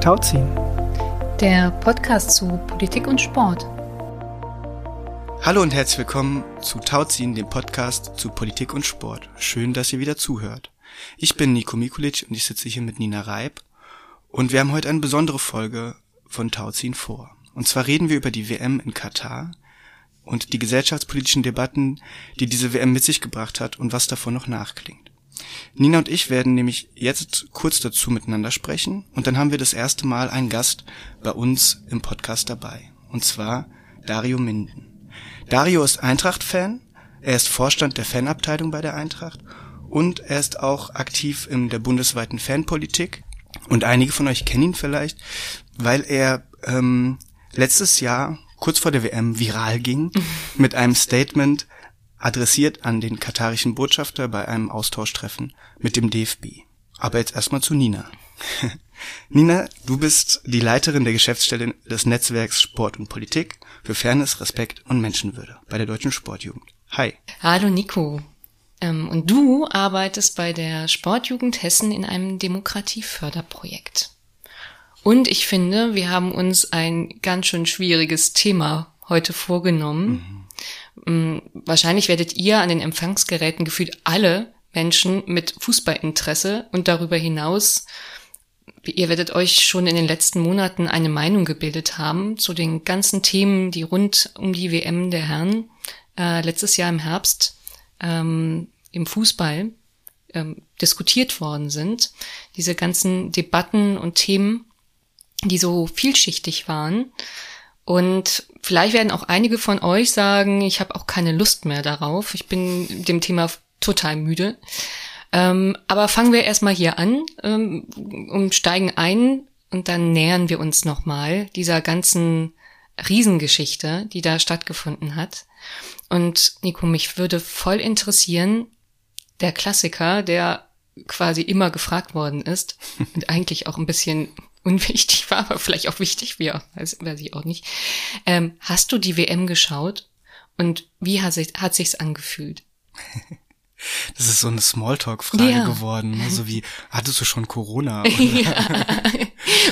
Tauziehen. Der Podcast zu Politik und Sport. Hallo und herzlich willkommen zu Tauziehen, dem Podcast zu Politik und Sport. Schön, dass ihr wieder zuhört. Ich bin Nico Mikulic und ich sitze hier mit Nina Reib und wir haben heute eine besondere Folge von Tauziehen vor. Und zwar reden wir über die WM in Katar und die gesellschaftspolitischen Debatten, die diese WM mit sich gebracht hat und was davon noch nachklingt. Nina und ich werden nämlich jetzt kurz dazu miteinander sprechen und dann haben wir das erste Mal einen Gast bei uns im Podcast dabei. Und zwar Dario Minden. Dario ist Eintracht-Fan, er ist Vorstand der Fanabteilung bei der Eintracht und er ist auch aktiv in der bundesweiten Fanpolitik. Und einige von euch kennen ihn vielleicht, weil er ähm, letztes Jahr kurz vor der WM viral ging mit einem Statement adressiert an den katarischen Botschafter bei einem Austauschtreffen mit dem DFB. Aber jetzt erstmal zu Nina. Nina, du bist die Leiterin der Geschäftsstelle des Netzwerks Sport und Politik für Fairness, Respekt und Menschenwürde bei der Deutschen Sportjugend. Hi. Hallo Nico. Ähm, und du arbeitest bei der Sportjugend Hessen in einem Demokratieförderprojekt. Und ich finde, wir haben uns ein ganz schön schwieriges Thema heute vorgenommen. Mhm. Wahrscheinlich werdet ihr an den Empfangsgeräten gefühlt alle Menschen mit Fußballinteresse und darüber hinaus, ihr werdet euch schon in den letzten Monaten eine Meinung gebildet haben zu den ganzen Themen, die rund um die WM der Herren äh, letztes Jahr im Herbst ähm, im Fußball ähm, diskutiert worden sind. Diese ganzen Debatten und Themen die so vielschichtig waren. Und vielleicht werden auch einige von euch sagen, ich habe auch keine Lust mehr darauf. Ich bin dem Thema total müde. Ähm, aber fangen wir erstmal hier an ähm, und steigen ein und dann nähern wir uns nochmal dieser ganzen Riesengeschichte, die da stattgefunden hat. Und Nico, mich würde voll interessieren, der Klassiker, der quasi immer gefragt worden ist und eigentlich auch ein bisschen unwichtig war, aber vielleicht auch wichtig, wie auch, weiß, weiß ich auch nicht. Ähm, hast du die WM geschaut und wie hat, sich, hat sich's angefühlt? Das ist so eine Smalltalk-Frage ja. geworden, ne? so wie, hattest du schon Corona? ja.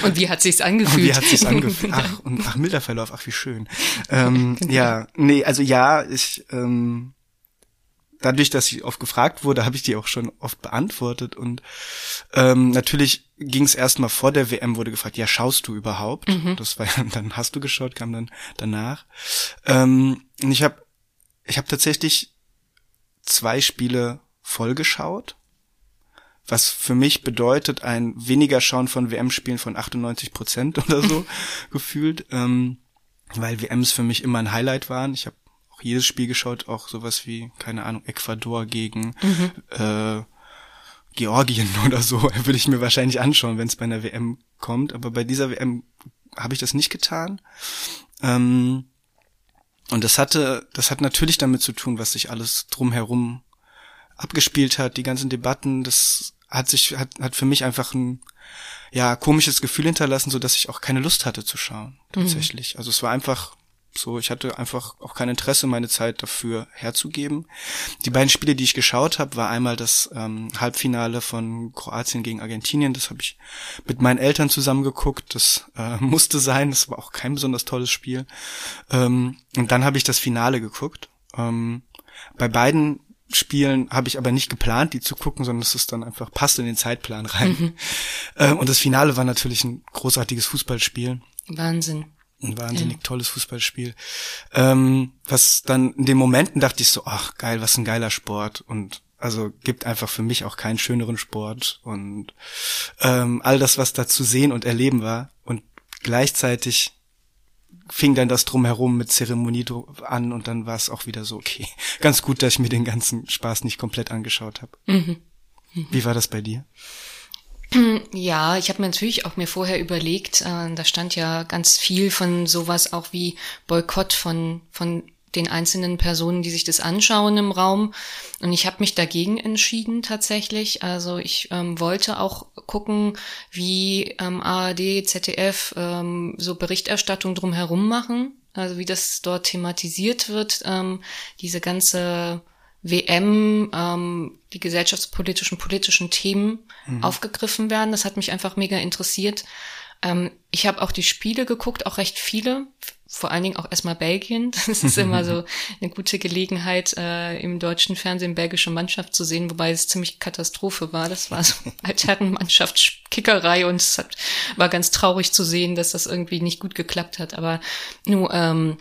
Und wie hat sich's angefühlt? Und wie hat sich's angefühlt? Ach, und ach, milder Verlauf, ach, wie schön. Ähm, genau. Ja, nee, also ja, ich, ähm, dadurch, dass ich oft gefragt wurde, habe ich die auch schon oft beantwortet. Und ähm, natürlich ging es erstmal vor der WM, wurde gefragt, ja, schaust du überhaupt? Mhm. Das war ja, dann hast du geschaut, kam dann danach. Ähm, und ich habe ich hab tatsächlich zwei Spiele vollgeschaut, was für mich bedeutet ein weniger Schauen von WM-Spielen von 98 Prozent oder so gefühlt, ähm, weil WMs für mich immer ein Highlight waren. Ich habe auch jedes Spiel geschaut, auch sowas wie, keine Ahnung, Ecuador gegen mhm. äh, Georgien oder so, würde ich mir wahrscheinlich anschauen, wenn es bei einer WM kommt. Aber bei dieser WM habe ich das nicht getan. Ähm, und das hatte, das hat natürlich damit zu tun, was sich alles drumherum abgespielt hat, die ganzen Debatten, das hat sich, hat, hat für mich einfach ein, ja, komisches Gefühl hinterlassen, so dass ich auch keine Lust hatte zu schauen, mhm. tatsächlich. Mhm. Also es war einfach, so, ich hatte einfach auch kein Interesse, meine Zeit dafür herzugeben. Die beiden Spiele, die ich geschaut habe, war einmal das ähm, Halbfinale von Kroatien gegen Argentinien. Das habe ich mit meinen Eltern zusammen geguckt. Das äh, musste sein. Das war auch kein besonders tolles Spiel. Ähm, und dann habe ich das Finale geguckt. Ähm, bei beiden Spielen habe ich aber nicht geplant, die zu gucken, sondern es ist dann einfach passt in den Zeitplan rein. Mhm. Ähm, und das Finale war natürlich ein großartiges Fußballspiel. Wahnsinn ein wahnsinnig tolles Fußballspiel. Ähm, was dann in den Momenten dachte ich so, ach geil, was ein geiler Sport und also gibt einfach für mich auch keinen schöneren Sport und ähm, all das, was da zu sehen und erleben war und gleichzeitig fing dann das drumherum mit Zeremonie an und dann war es auch wieder so okay. Ganz gut, dass ich mir den ganzen Spaß nicht komplett angeschaut habe. Mhm. Mhm. Wie war das bei dir? Ja, ich habe mir natürlich auch mir vorher überlegt, äh, da stand ja ganz viel von sowas auch wie Boykott von von den einzelnen Personen, die sich das anschauen im Raum. Und ich habe mich dagegen entschieden tatsächlich. Also ich ähm, wollte auch gucken, wie ähm, ARD, ZDF ähm, so Berichterstattung drumherum machen. Also wie das dort thematisiert wird, ähm, diese ganze WM ähm, die gesellschaftspolitischen, politischen Themen mhm. aufgegriffen werden. Das hat mich einfach mega interessiert. Ähm, ich habe auch die Spiele geguckt, auch recht viele, vor allen Dingen auch erstmal Belgien. Das ist immer so eine gute Gelegenheit, äh, im deutschen Fernsehen belgische Mannschaft zu sehen, wobei es ziemlich Katastrophe war. Das war so Altherrenmannschaftskickerei und es hat, war ganz traurig zu sehen, dass das irgendwie nicht gut geklappt hat. Aber nur ähm,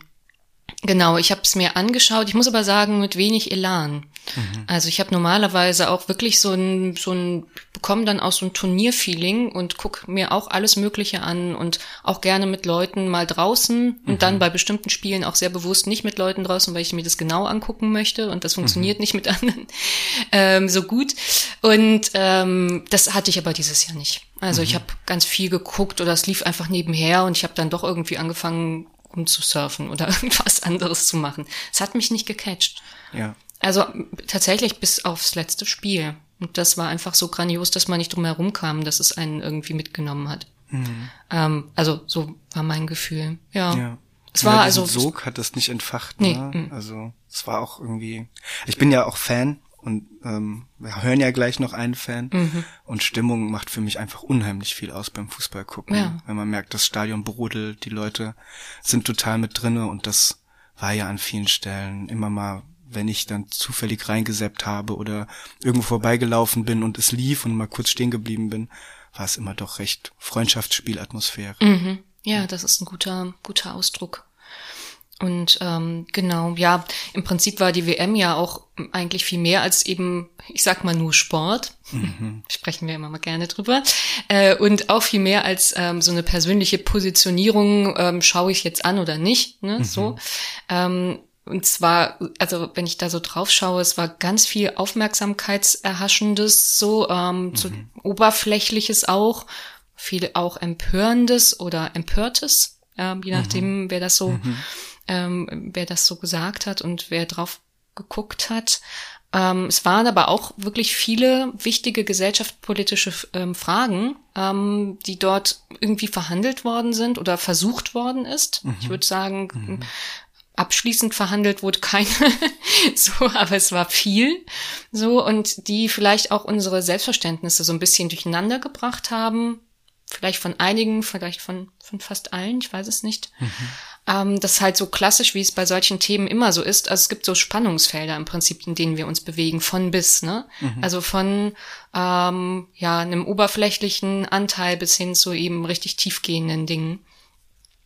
Genau, ich habe es mir angeschaut. Ich muss aber sagen, mit wenig Elan. Mhm. Also ich habe normalerweise auch wirklich so ein, so ein, bekomme dann auch so ein Turnierfeeling und guck mir auch alles Mögliche an und auch gerne mit Leuten mal draußen und mhm. dann bei bestimmten Spielen auch sehr bewusst nicht mit Leuten draußen, weil ich mir das genau angucken möchte und das funktioniert mhm. nicht mit anderen ähm, so gut. Und ähm, das hatte ich aber dieses Jahr nicht. Also ich mhm. habe ganz viel geguckt oder es lief einfach nebenher und ich habe dann doch irgendwie angefangen rumzusurfen oder irgendwas anderes zu machen. Es hat mich nicht gecatcht. Ja. Also tatsächlich bis aufs letzte Spiel. Und das war einfach so grandios, dass man nicht drum herum kam, dass es einen irgendwie mitgenommen hat. Mhm. Ähm, also so war mein Gefühl. Ja. ja. Es war ja, also Sog hat das nicht entfacht. Ne? Nee. Also es war auch irgendwie. Ich bin ja auch Fan und ähm, wir hören ja gleich noch einen Fan. Mhm. Und Stimmung macht für mich einfach unheimlich viel aus beim Fußball gucken. Ja. Wenn man merkt, das Stadion brodelt, die Leute sind total mit drinne und das war ja an vielen Stellen immer mal, wenn ich dann zufällig reingeseppt habe oder irgendwo vorbeigelaufen bin und es lief und mal kurz stehen geblieben bin, war es immer doch recht Freundschaftsspielatmosphäre. Mhm. Ja, das ist ein guter, guter Ausdruck. Und ähm, genau, ja, im Prinzip war die WM ja auch eigentlich viel mehr als eben, ich sag mal nur Sport. Mhm. Sprechen wir immer mal gerne drüber. Äh, und auch viel mehr als ähm, so eine persönliche Positionierung, ähm, schaue ich jetzt an oder nicht. Ne? Mhm. So. Ähm, und zwar, also wenn ich da so drauf schaue, es war ganz viel Aufmerksamkeitserhaschendes, so ähm, mhm. so oberflächliches auch, viel auch empörendes oder empörtes, äh, je nachdem, mhm. wer das so mhm ähm, wer das so gesagt hat und wer drauf geguckt hat. Ähm, es waren aber auch wirklich viele wichtige gesellschaftspolitische ähm, Fragen, ähm, die dort irgendwie verhandelt worden sind oder versucht worden ist. Mhm. Ich würde sagen, mhm. abschließend verhandelt wurde keine, so, aber es war viel, so, und die vielleicht auch unsere Selbstverständnisse so ein bisschen durcheinander gebracht haben. Vielleicht von einigen, vielleicht von, von fast allen, ich weiß es nicht. Mhm. Ähm, das ist halt so klassisch, wie es bei solchen Themen immer so ist. Also es gibt so Spannungsfelder im Prinzip, in denen wir uns bewegen, von bis, ne? Mhm. Also von ähm, ja einem oberflächlichen Anteil bis hin zu eben richtig tiefgehenden Dingen.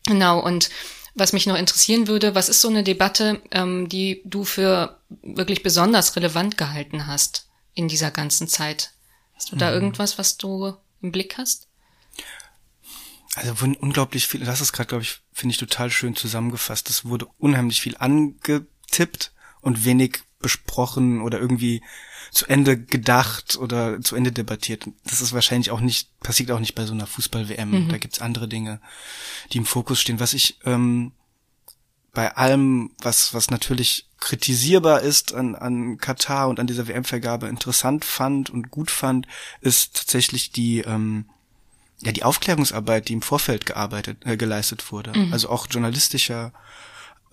Genau, und was mich noch interessieren würde, was ist so eine Debatte, ähm, die du für wirklich besonders relevant gehalten hast in dieser ganzen Zeit? Hast du da mhm. irgendwas, was du im Blick hast? Also wurden unglaublich viele, das ist gerade, glaube ich, finde ich total schön zusammengefasst. Es wurde unheimlich viel angetippt und wenig besprochen oder irgendwie zu Ende gedacht oder zu Ende debattiert. Das ist wahrscheinlich auch nicht, passiert auch nicht bei so einer Fußball-WM. Mhm. Da gibt's andere Dinge, die im Fokus stehen. Was ich ähm, bei allem, was, was natürlich kritisierbar ist an, an Katar und an dieser WM-Vergabe interessant fand und gut fand, ist tatsächlich die ähm, ja die Aufklärungsarbeit, die im Vorfeld gearbeitet, äh, geleistet wurde. Mhm. Also auch journalistischer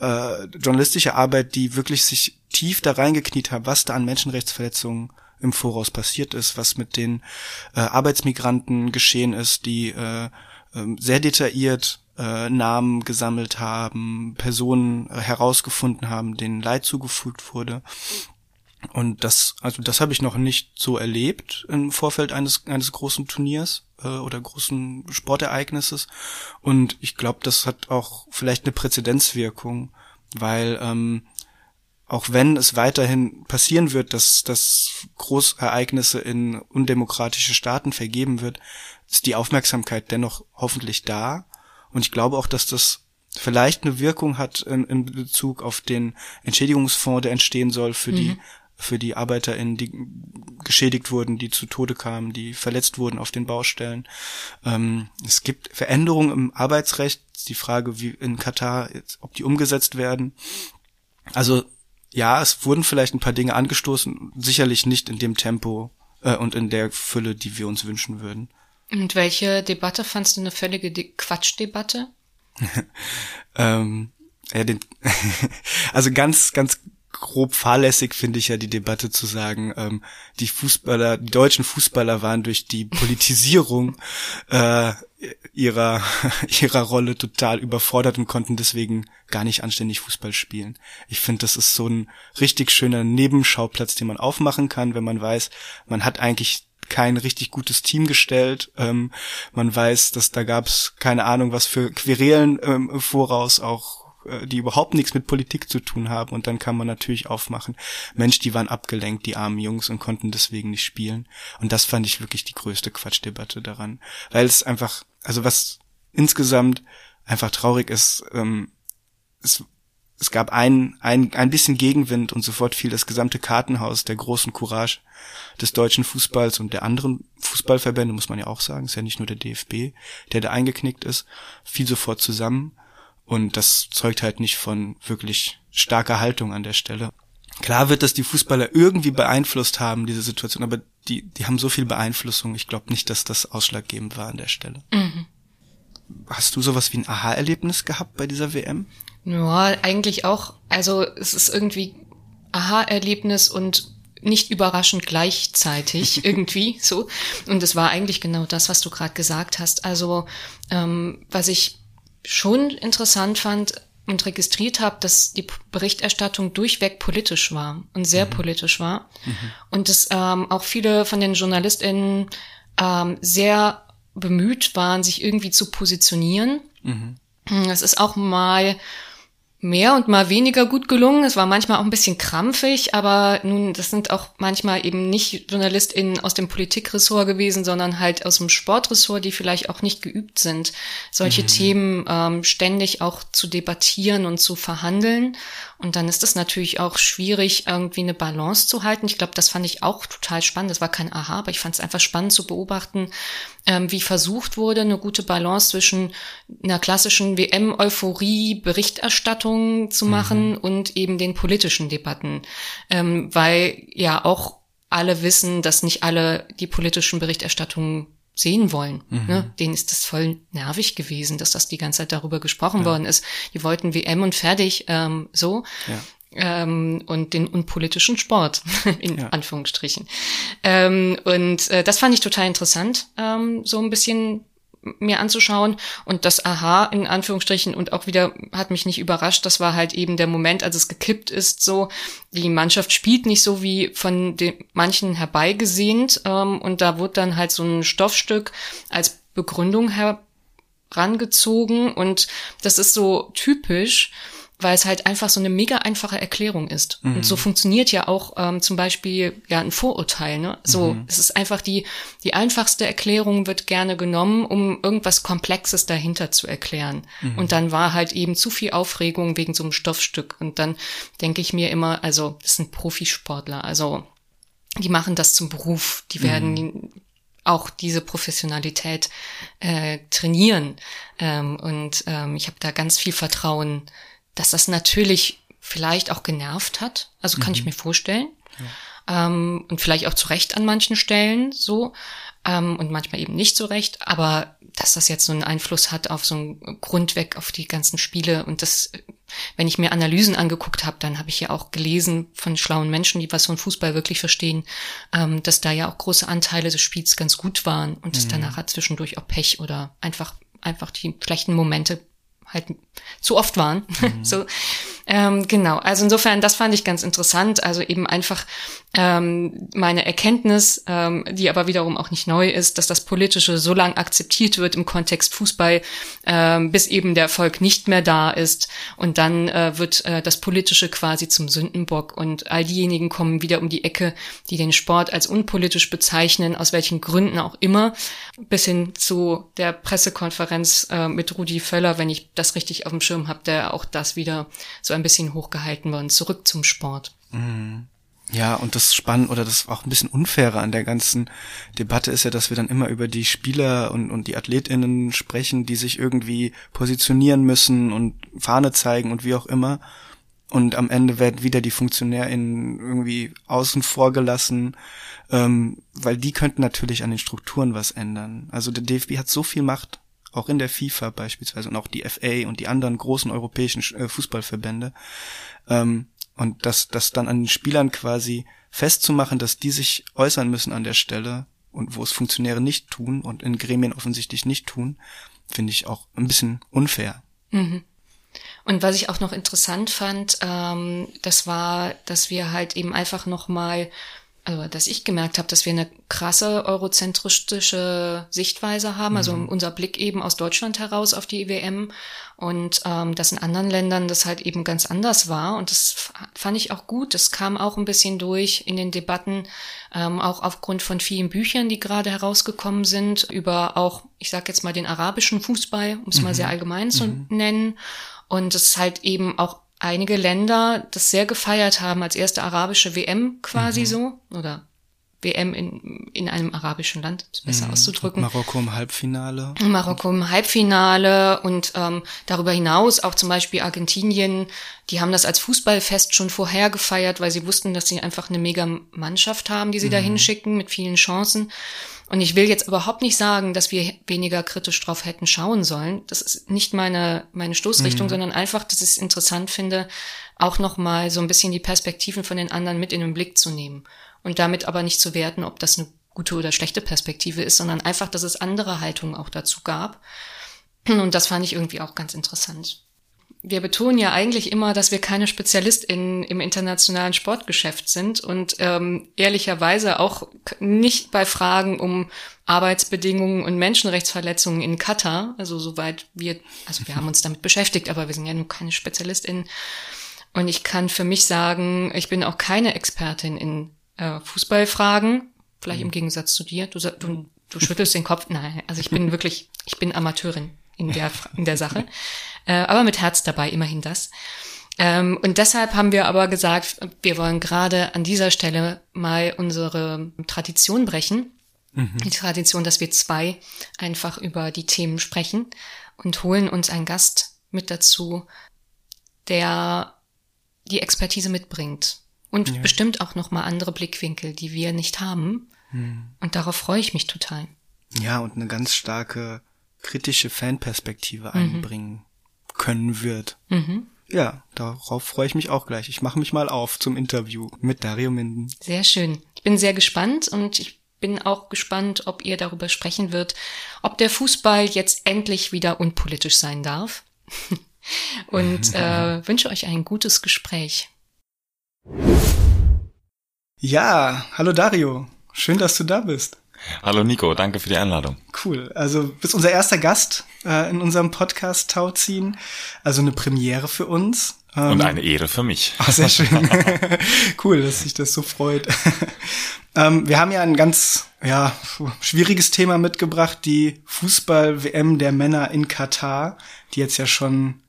äh, journalistische Arbeit, die wirklich sich tief da reingekniet hat, was da an Menschenrechtsverletzungen im Voraus passiert ist, was mit den äh, Arbeitsmigranten geschehen ist, die äh, äh, sehr detailliert äh, Namen gesammelt haben, Personen äh, herausgefunden haben, denen Leid zugefügt wurde. Und das, also das habe ich noch nicht so erlebt im Vorfeld eines eines großen Turniers äh, oder großen Sportereignisses. Und ich glaube, das hat auch vielleicht eine Präzedenzwirkung, weil ähm, auch wenn es weiterhin passieren wird, dass, dass Großereignisse in undemokratische Staaten vergeben wird, ist die Aufmerksamkeit dennoch hoffentlich da. Und ich glaube auch, dass das vielleicht eine Wirkung hat in, in Bezug auf den Entschädigungsfonds, der entstehen soll für mhm. die für die ArbeiterInnen, die geschädigt wurden, die zu Tode kamen, die verletzt wurden auf den Baustellen. Ähm, es gibt Veränderungen im Arbeitsrecht. Die Frage, wie in Katar, ob die umgesetzt werden. Also ja, es wurden vielleicht ein paar Dinge angestoßen, sicherlich nicht in dem Tempo äh, und in der Fülle, die wir uns wünschen würden. Und welche Debatte fandst du eine völlige Quatschdebatte? ähm, ja, den, also ganz, ganz grob fahrlässig finde ich ja die Debatte zu sagen, ähm, die Fußballer, die deutschen Fußballer waren durch die Politisierung äh, ihrer ihrer Rolle total überfordert und konnten deswegen gar nicht anständig Fußball spielen. Ich finde, das ist so ein richtig schöner Nebenschauplatz, den man aufmachen kann, wenn man weiß, man hat eigentlich kein richtig gutes Team gestellt. Ähm, man weiß, dass da gab es keine Ahnung, was für Querelen ähm, voraus auch die überhaupt nichts mit Politik zu tun haben. Und dann kann man natürlich aufmachen, Mensch, die waren abgelenkt, die armen Jungs, und konnten deswegen nicht spielen. Und das fand ich wirklich die größte Quatschdebatte daran. Weil es einfach, also was insgesamt einfach traurig ist, ähm, es, es gab ein, ein, ein bisschen Gegenwind und sofort fiel das gesamte Kartenhaus der großen Courage des deutschen Fußballs und der anderen Fußballverbände, muss man ja auch sagen, ist ja nicht nur der DFB, der da eingeknickt ist, fiel sofort zusammen. Und das zeugt halt nicht von wirklich starker Haltung an der Stelle. Klar wird das die Fußballer irgendwie beeinflusst haben, diese Situation, aber die, die haben so viel Beeinflussung. Ich glaube nicht, dass das ausschlaggebend war an der Stelle. Mhm. Hast du sowas wie ein Aha-Erlebnis gehabt bei dieser WM? Ja, eigentlich auch. Also es ist irgendwie Aha-Erlebnis und nicht überraschend gleichzeitig irgendwie so. Und es war eigentlich genau das, was du gerade gesagt hast. Also ähm, was ich schon interessant fand und registriert habe, dass die Berichterstattung durchweg politisch war und sehr mhm. politisch war. Mhm. Und dass ähm, auch viele von den JournalistInnen ähm, sehr bemüht waren, sich irgendwie zu positionieren. Mhm. Es ist auch mal mehr und mal weniger gut gelungen. Es war manchmal auch ein bisschen krampfig, aber nun, das sind auch manchmal eben nicht JournalistInnen aus dem Politikressort gewesen, sondern halt aus dem Sportressort, die vielleicht auch nicht geübt sind, solche mhm. Themen ähm, ständig auch zu debattieren und zu verhandeln. Und dann ist es natürlich auch schwierig, irgendwie eine Balance zu halten. Ich glaube, das fand ich auch total spannend. Das war kein Aha, aber ich fand es einfach spannend zu beobachten, ähm, wie versucht wurde, eine gute Balance zwischen einer klassischen WM-Euphorie-Berichterstattung zu mhm. machen mhm. und eben den politischen Debatten. Ähm, weil ja auch alle wissen, dass nicht alle die politischen Berichterstattungen sehen wollen. Mhm. Ne? Denen ist das voll nervig gewesen, dass das die ganze Zeit darüber gesprochen ja. worden ist. Die wollten WM und fertig, ähm, so. Ja. Ähm, und den unpolitischen Sport, in ja. Anführungsstrichen. Ähm, und äh, das fand ich total interessant, ähm, so ein bisschen mir anzuschauen. Und das Aha in Anführungsstrichen und auch wieder hat mich nicht überrascht. Das war halt eben der Moment, als es gekippt ist. So die Mannschaft spielt nicht so wie von den manchen herbeigesehnt. Ähm, und da wurde dann halt so ein Stoffstück als Begründung herangezogen. Und das ist so typisch weil es halt einfach so eine mega einfache Erklärung ist. Mhm. Und so funktioniert ja auch ähm, zum Beispiel ja ein Vorurteil. Ne? So, mhm. es ist einfach die die einfachste Erklärung wird gerne genommen, um irgendwas Komplexes dahinter zu erklären. Mhm. Und dann war halt eben zu viel Aufregung wegen so einem Stoffstück. Und dann denke ich mir immer, also das sind Profisportler, also die machen das zum Beruf, die werden mhm. auch diese Professionalität äh, trainieren. Ähm, und ähm, ich habe da ganz viel Vertrauen dass das natürlich vielleicht auch genervt hat. Also kann mhm. ich mir vorstellen. Ja. Ähm, und vielleicht auch zu Recht an manchen Stellen so. Ähm, und manchmal eben nicht so recht. Aber dass das jetzt so einen Einfluss hat auf so einen Grundweg auf die ganzen Spiele und das, wenn ich mir Analysen angeguckt habe, dann habe ich ja auch gelesen von schlauen Menschen, die was von Fußball wirklich verstehen, ähm, dass da ja auch große Anteile des Spiels ganz gut waren und mhm. es danach hat zwischendurch auch Pech oder einfach einfach die schlechten Momente halt zu oft waren. Mhm. so ähm, genau. Also insofern, das fand ich ganz interessant. Also eben einfach ähm, meine Erkenntnis, ähm, die aber wiederum auch nicht neu ist, dass das Politische so lang akzeptiert wird im Kontext Fußball, ähm, bis eben der Erfolg nicht mehr da ist. Und dann äh, wird äh, das Politische quasi zum Sündenbock und all diejenigen kommen wieder um die Ecke, die den Sport als unpolitisch bezeichnen, aus welchen Gründen auch immer, bis hin zu der Pressekonferenz äh, mit Rudi Völler, wenn ich das richtig auf dem Schirm habe, der auch das wieder so ein bisschen hochgehalten worden. Zurück zum Sport. Mhm. Ja, und das Spannende oder das auch ein bisschen Unfaire an der ganzen Debatte ist ja, dass wir dann immer über die Spieler und, und die AthletInnen sprechen, die sich irgendwie positionieren müssen und Fahne zeigen und wie auch immer. Und am Ende werden wieder die FunktionärInnen irgendwie außen vor gelassen, ähm, weil die könnten natürlich an den Strukturen was ändern. Also der DFB hat so viel Macht, auch in der FIFA beispielsweise und auch die FA und die anderen großen europäischen äh, Fußballverbände. Ähm, Und das, das dann an den Spielern quasi festzumachen, dass die sich äußern müssen an der Stelle und wo es Funktionäre nicht tun und in Gremien offensichtlich nicht tun, finde ich auch ein bisschen unfair. Mhm. Und was ich auch noch interessant fand, ähm, das war, dass wir halt eben einfach nochmal also dass ich gemerkt habe, dass wir eine krasse eurozentristische Sichtweise haben, also mhm. unser Blick eben aus Deutschland heraus auf die EWM und ähm, dass in anderen Ländern das halt eben ganz anders war und das fand ich auch gut. Das kam auch ein bisschen durch in den Debatten, ähm, auch aufgrund von vielen Büchern, die gerade herausgekommen sind über auch, ich sage jetzt mal den arabischen Fußball, um es mhm. mal sehr allgemein zu mhm. nennen und es halt eben auch einige Länder das sehr gefeiert haben als erste arabische WM quasi mhm. so oder WM in, in einem arabischen Land, ist besser mhm. auszudrücken. Marokko im Halbfinale. Marokko im Halbfinale und ähm, darüber hinaus auch zum Beispiel Argentinien, die haben das als Fußballfest schon vorher gefeiert, weil sie wussten, dass sie einfach eine mega Mannschaft haben, die sie mhm. da hinschicken mit vielen Chancen. Und ich will jetzt überhaupt nicht sagen, dass wir weniger kritisch drauf hätten schauen sollen. Das ist nicht meine, meine Stoßrichtung, mhm. sondern einfach, dass ich es interessant finde, auch nochmal so ein bisschen die Perspektiven von den anderen mit in den Blick zu nehmen. Und damit aber nicht zu werten, ob das eine gute oder schlechte Perspektive ist, sondern einfach, dass es andere Haltungen auch dazu gab. Und das fand ich irgendwie auch ganz interessant wir betonen ja eigentlich immer, dass wir keine SpezialistInnen im internationalen Sportgeschäft sind und ähm, ehrlicherweise auch nicht bei Fragen um Arbeitsbedingungen und Menschenrechtsverletzungen in Katar, also soweit wir, also wir haben uns damit beschäftigt, aber wir sind ja nur keine SpezialistInnen. Und ich kann für mich sagen, ich bin auch keine Expertin in äh, Fußballfragen, vielleicht im Gegensatz zu dir. Du, du, du schüttelst den Kopf. Nein, also ich bin wirklich, ich bin Amateurin in der, in der Sache. Äh, aber mit Herz dabei, immerhin das. Ähm, und deshalb haben wir aber gesagt, wir wollen gerade an dieser Stelle mal unsere Tradition brechen. Mhm. Die Tradition, dass wir zwei einfach über die Themen sprechen und holen uns einen Gast mit dazu, der die Expertise mitbringt. Und ja. bestimmt auch nochmal andere Blickwinkel, die wir nicht haben. Mhm. Und darauf freue ich mich total. Ja, und eine ganz starke kritische Fanperspektive mhm. einbringen können wird. Mhm. Ja, darauf freue ich mich auch gleich. Ich mache mich mal auf zum Interview mit Dario Minden. Sehr schön. Ich bin sehr gespannt und ich bin auch gespannt, ob ihr darüber sprechen wird, ob der Fußball jetzt endlich wieder unpolitisch sein darf. und äh, wünsche euch ein gutes Gespräch. Ja, hallo Dario. Schön, dass du da bist. Hallo Nico, danke für die Einladung. Cool. Also bist unser erster Gast äh, in unserem Podcast Tauziehen. Also eine Premiere für uns. Ähm, Und eine Ehre für mich. Ach, sehr schön. cool, dass sich das so freut. ähm, wir haben ja ein ganz ja, schwieriges Thema mitgebracht, die Fußball-WM der Männer in Katar, die jetzt ja schon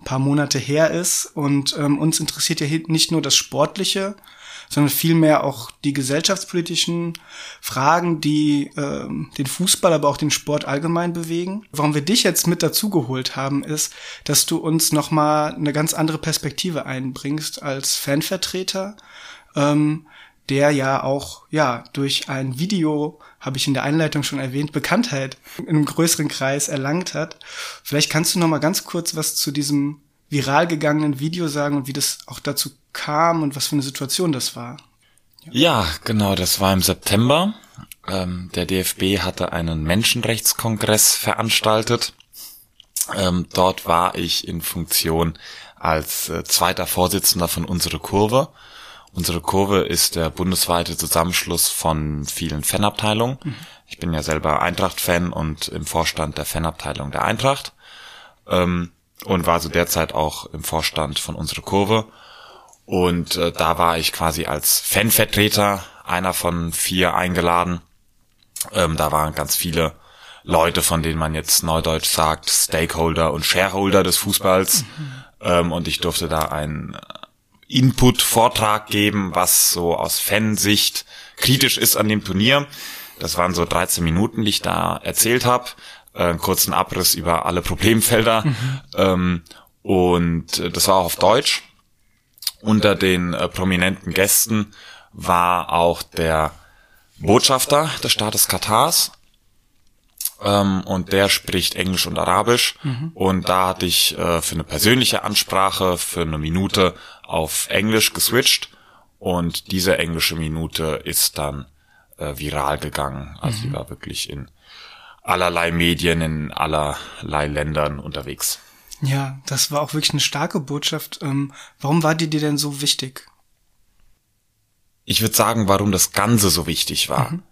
ein paar Monate her ist. Und ähm, uns interessiert ja nicht nur das Sportliche, sondern vielmehr auch die gesellschaftspolitischen Fragen, die äh, den Fußball, aber auch den Sport allgemein bewegen. Warum wir dich jetzt mit dazugeholt haben, ist, dass du uns nochmal eine ganz andere Perspektive einbringst als Fanvertreter, ähm, der ja auch ja durch ein Video habe ich in der Einleitung schon erwähnt, Bekanntheit in einem größeren Kreis erlangt hat. Vielleicht kannst du noch mal ganz kurz was zu diesem viral gegangenen Video sagen und wie das auch dazu kam und was für eine Situation das war. Ja, ja genau, das war im September. Ähm, der DFB hatte einen Menschenrechtskongress veranstaltet. Ähm, dort war ich in Funktion als äh, zweiter Vorsitzender von unserer Kurve. Unsere Kurve ist der bundesweite Zusammenschluss von vielen Fanabteilungen. Mhm. Ich bin ja selber Eintracht-Fan und im Vorstand der Fanabteilung der Eintracht. Ähm, und war so derzeit auch im Vorstand von unserer Kurve. Und äh, da war ich quasi als Fanvertreter einer von vier eingeladen. Ähm, da waren ganz viele Leute, von denen man jetzt neudeutsch sagt, Stakeholder und Shareholder des Fußballs. Ähm, und ich durfte da einen Input-Vortrag geben, was so aus Fansicht kritisch ist an dem Turnier. Das waren so 13 Minuten, die ich da erzählt habe äh, kurzen Abriss über alle Problemfelder. Mhm. Ähm, und äh, das war auch auf Deutsch. Unter den äh, prominenten Gästen war auch der Botschafter des Staates Katars. ähm, und der spricht Englisch und Arabisch. Mhm. Und da hatte ich äh, für eine persönliche Ansprache für eine Minute auf Englisch geswitcht und diese englische Minute ist dann äh, viral gegangen. Also mhm. die war wirklich in allerlei Medien, in allerlei Ländern unterwegs. Ja, das war auch wirklich eine starke Botschaft. Ähm, warum war die dir denn so wichtig? Ich würde sagen, warum das Ganze so wichtig war, mhm.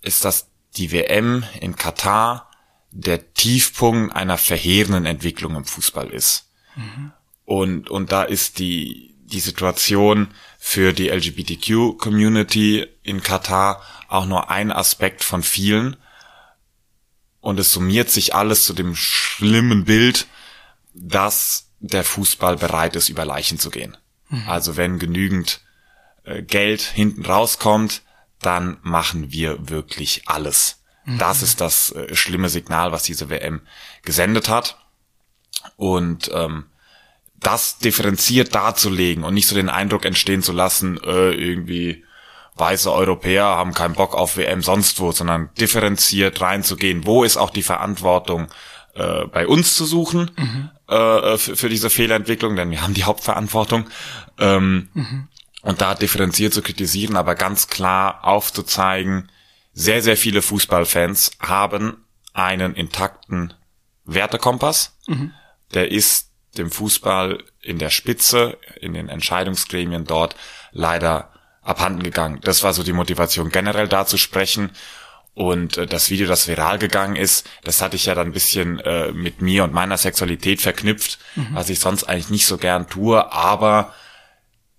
ist, dass die WM in Katar der Tiefpunkt einer verheerenden Entwicklung im Fußball ist. Mhm. Und, und da ist die, die Situation für die LGBTQ-Community in Katar auch nur ein Aspekt von vielen. Und es summiert sich alles zu dem schlimmen Bild, dass der Fußball bereit ist, über Leichen zu gehen. Mhm. Also wenn genügend äh, Geld hinten rauskommt, dann machen wir wirklich alles. Mhm. Das ist das äh, schlimme Signal, was diese WM gesendet hat. Und ähm, das differenziert darzulegen und nicht so den Eindruck entstehen zu lassen, äh, irgendwie weiße Europäer haben keinen Bock auf WM sonst wo, sondern differenziert reinzugehen. Wo ist auch die Verantwortung äh, bei uns zu suchen mhm. äh, für, für, diese Fehlerentwicklung, denn wir haben die Hauptverantwortung. Ähm, mhm. Und da differenziert zu kritisieren, aber ganz klar aufzuzeigen, sehr, sehr viele Fußballfans haben einen intakten Wertekompass. Mhm. Der ist dem Fußball in der Spitze, in den Entscheidungsgremien dort leider abhanden gegangen. Das war so die Motivation, generell da zu sprechen. Und äh, das Video, das viral gegangen ist, das hatte ich ja dann ein bisschen äh, mit mir und meiner Sexualität verknüpft, mhm. was ich sonst eigentlich nicht so gern tue, aber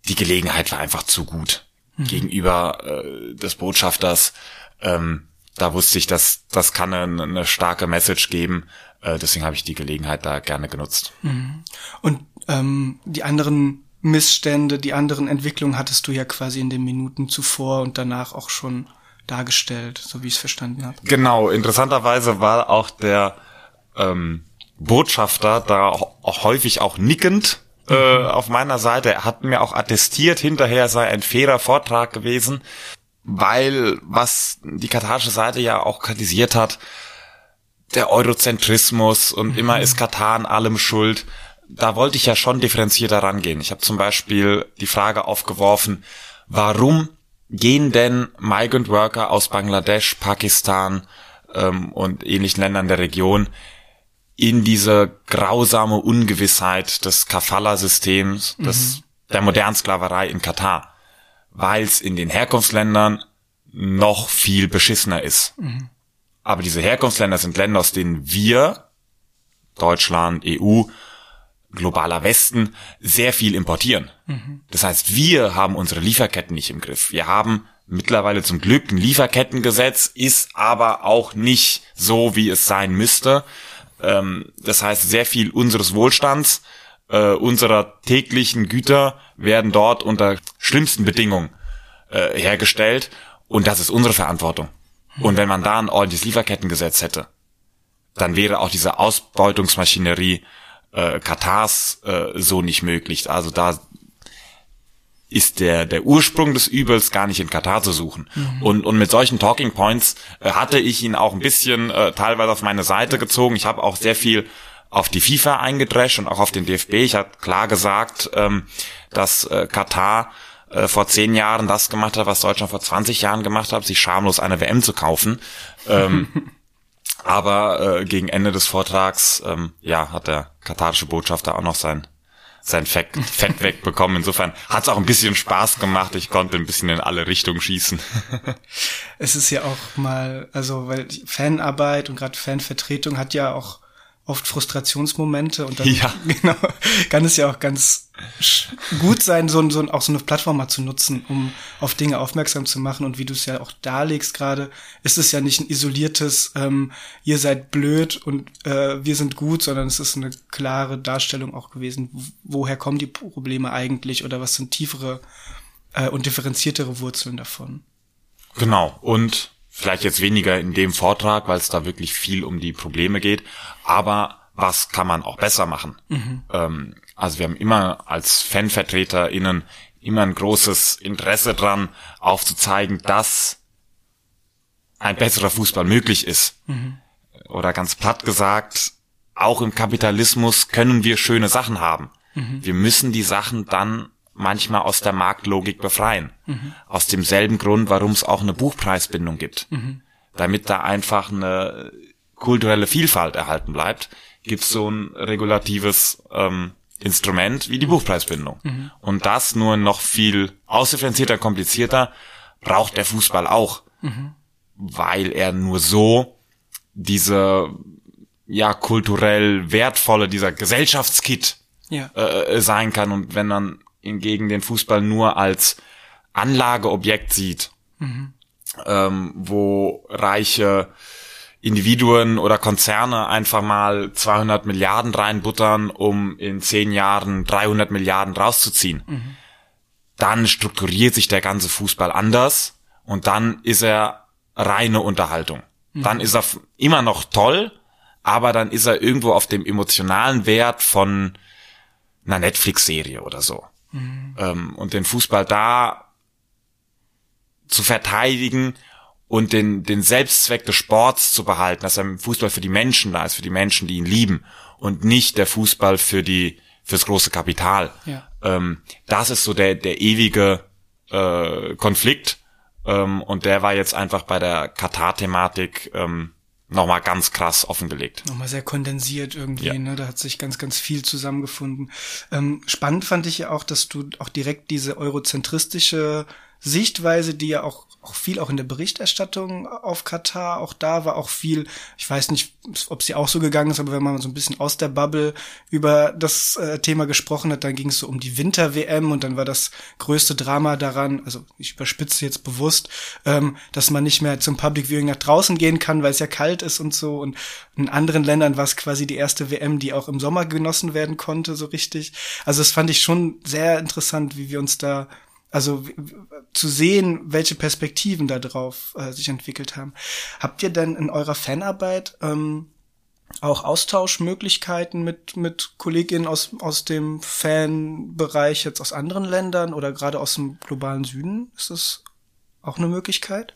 die Gelegenheit war einfach zu gut mhm. gegenüber äh, des Botschafters. Ähm, da wusste ich, dass das kann eine, eine starke Message geben. Äh, deswegen habe ich die Gelegenheit da gerne genutzt. Mhm. Und ähm, die anderen Missstände, die anderen Entwicklungen hattest du ja quasi in den Minuten zuvor und danach auch schon dargestellt, so wie ich es verstanden habe. Genau, interessanterweise war auch der ähm, Botschafter da auch häufig auch nickend äh, mhm. auf meiner Seite. Er hat mir auch attestiert, hinterher sei ein fairer Vortrag gewesen, weil was die katarische Seite ja auch kritisiert hat, der Eurozentrismus und mhm. immer ist Katar an allem schuld da wollte ich ja schon differenzierter rangehen. Ich habe zum Beispiel die Frage aufgeworfen, warum gehen denn Migrant Worker aus Bangladesch, Pakistan ähm, und ähnlichen Ländern der Region in diese grausame Ungewissheit des Kafala-Systems, mhm. des, der modernen Sklaverei in Katar, weil es in den Herkunftsländern noch viel beschissener ist. Mhm. Aber diese Herkunftsländer sind Länder, aus denen wir, Deutschland, EU, globaler Westen sehr viel importieren. Mhm. Das heißt, wir haben unsere Lieferketten nicht im Griff. Wir haben mittlerweile zum Glück ein Lieferkettengesetz, ist aber auch nicht so, wie es sein müsste. Ähm, das heißt, sehr viel unseres Wohlstands, äh, unserer täglichen Güter werden dort unter schlimmsten Bedingungen äh, hergestellt und das ist unsere Verantwortung. Und wenn man da ein ordentliches Lieferkettengesetz hätte, dann wäre auch diese Ausbeutungsmaschinerie äh, Katars äh, so nicht möglich. Also da ist der, der Ursprung des Übels gar nicht in Katar zu suchen. Mhm. Und, und mit solchen Talking Points äh, hatte ich ihn auch ein bisschen äh, teilweise auf meine Seite gezogen. Ich habe auch sehr viel auf die FIFA eingedrescht und auch auf den DFB. Ich habe klar gesagt, ähm, dass äh, Katar äh, vor zehn Jahren das gemacht hat, was Deutschland vor 20 Jahren gemacht hat, sich schamlos eine WM zu kaufen. Ähm, Aber äh, gegen Ende des Vortrags, ähm, ja, hat der katarische Botschafter auch noch sein sein Fett, Fett wegbekommen. Insofern hat es auch ein bisschen Spaß gemacht. Ich konnte ein bisschen in alle Richtungen schießen. es ist ja auch mal, also weil Fanarbeit und gerade Fanvertretung hat ja auch oft Frustrationsmomente und dann ja. genau, kann es ja auch ganz gut sein, so, so auch so eine Plattform mal zu nutzen, um auf Dinge aufmerksam zu machen. Und wie du es ja auch darlegst gerade, ist es ja nicht ein isoliertes, ähm, ihr seid blöd und äh, wir sind gut, sondern es ist eine klare Darstellung auch gewesen, woher kommen die Probleme eigentlich oder was sind tiefere äh, und differenziertere Wurzeln davon. Genau. Und vielleicht jetzt weniger in dem Vortrag, weil es da wirklich viel um die Probleme geht, aber was kann man auch besser machen? Mhm. Ähm, also wir haben immer als FanvertreterInnen immer ein großes Interesse dran, aufzuzeigen, dass ein besserer Fußball möglich ist. Mhm. oder ganz platt gesagt, auch im Kapitalismus können wir schöne Sachen haben. Mhm. Wir müssen die Sachen dann manchmal aus der Marktlogik befreien. Mhm. Aus demselben Grund, warum es auch eine Buchpreisbindung gibt. Mhm. Damit da einfach eine kulturelle Vielfalt erhalten bleibt, gibt es so ein regulatives ähm, Instrument wie die Buchpreisbindung. Mhm. Und das nur noch viel ausdifferenzierter, komplizierter braucht der Fußball auch. Mhm. Weil er nur so diese ja kulturell wertvolle, dieser Gesellschaftskit ja. äh, sein kann. Und wenn man hingegen den Fußball nur als Anlageobjekt sieht, mhm. ähm, wo reiche Individuen oder Konzerne einfach mal 200 Milliarden reinbuttern, um in zehn Jahren 300 Milliarden rauszuziehen. Mhm. Dann strukturiert sich der ganze Fußball anders und dann ist er reine Unterhaltung. Mhm. Dann ist er immer noch toll, aber dann ist er irgendwo auf dem emotionalen Wert von einer Netflix-Serie oder so. Mhm. Ähm, und den Fußball da zu verteidigen und den, den Selbstzweck des Sports zu behalten, dass er Fußball für die Menschen da ist, für die Menschen, die ihn lieben und nicht der Fußball für die, fürs große Kapital. Ja. Ähm, das ist so der, der ewige äh, Konflikt. Ähm, und der war jetzt einfach bei der Katar-Thematik ähm, nochmal ganz krass offengelegt. Nochmal sehr kondensiert irgendwie, ja. ne? Da hat sich ganz, ganz viel zusammengefunden. Ähm, spannend fand ich ja auch, dass du auch direkt diese eurozentristische Sichtweise, die ja auch, auch viel auch in der Berichterstattung auf Katar, auch da war auch viel, ich weiß nicht, ob sie auch so gegangen ist, aber wenn man so ein bisschen aus der Bubble über das äh, Thema gesprochen hat, dann ging es so um die Winter-WM und dann war das größte Drama daran, also ich überspitze jetzt bewusst, ähm, dass man nicht mehr zum Public Viewing nach draußen gehen kann, weil es ja kalt ist und so und in anderen Ländern war es quasi die erste WM, die auch im Sommer genossen werden konnte, so richtig. Also das fand ich schon sehr interessant, wie wir uns da also zu sehen, welche Perspektiven da drauf äh, sich entwickelt haben. Habt ihr denn in eurer Fanarbeit ähm, auch Austauschmöglichkeiten mit, mit Kolleginnen aus, aus dem Fanbereich jetzt aus anderen Ländern oder gerade aus dem globalen Süden? Ist das auch eine Möglichkeit?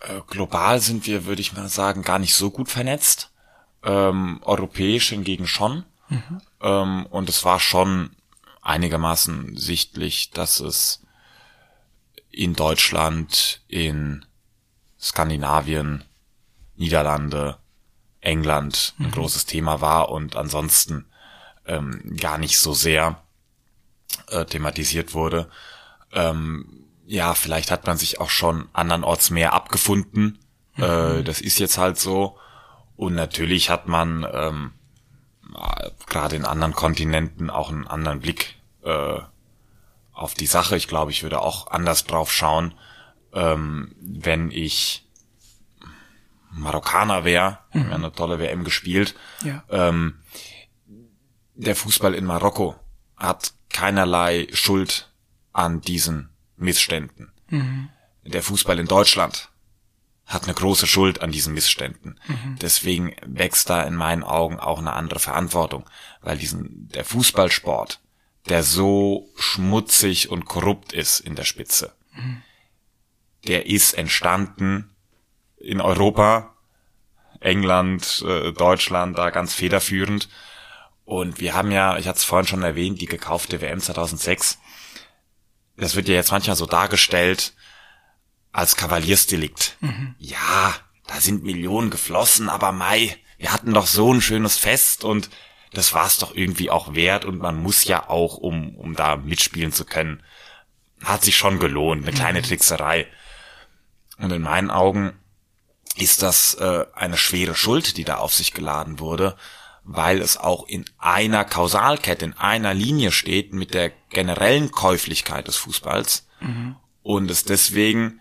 Äh, global sind wir, würde ich mal sagen, gar nicht so gut vernetzt. Ähm, europäisch hingegen schon. Mhm. Ähm, und es war schon einigermaßen sichtlich, dass es in Deutschland, in Skandinavien, Niederlande, England ein mhm. großes Thema war und ansonsten ähm, gar nicht so sehr äh, thematisiert wurde. Ähm, ja, vielleicht hat man sich auch schon andernorts mehr abgefunden. Mhm. Äh, das ist jetzt halt so. Und natürlich hat man ähm, gerade in anderen Kontinenten auch einen anderen Blick äh, auf die Sache. Ich glaube, ich würde auch anders drauf schauen, ähm, wenn ich Marokkaner wäre. Mhm. Wir haben eine tolle WM gespielt. Ja. Ähm, der Fußball in Marokko hat keinerlei Schuld an diesen Missständen. Mhm. Der Fußball in Deutschland hat eine große Schuld an diesen Missständen. Mhm. Deswegen wächst da in meinen Augen auch eine andere Verantwortung, weil diesen der Fußballsport der so schmutzig und korrupt ist in der Spitze. Der ist entstanden in Europa, England, äh, Deutschland, da ganz federführend. Und wir haben ja, ich hatte es vorhin schon erwähnt, die gekaufte WM 2006. Das wird ja jetzt manchmal so dargestellt als Kavaliersdelikt. Mhm. Ja, da sind Millionen geflossen, aber Mai, wir hatten doch so ein schönes Fest und das war es doch irgendwie auch wert und man muss ja auch, um, um da mitspielen zu können, hat sich schon gelohnt, eine kleine mhm. Trickserei. Und in meinen Augen ist das äh, eine schwere Schuld, die da auf sich geladen wurde, weil es auch in einer Kausalkette, in einer Linie steht mit der generellen Käuflichkeit des Fußballs mhm. und es deswegen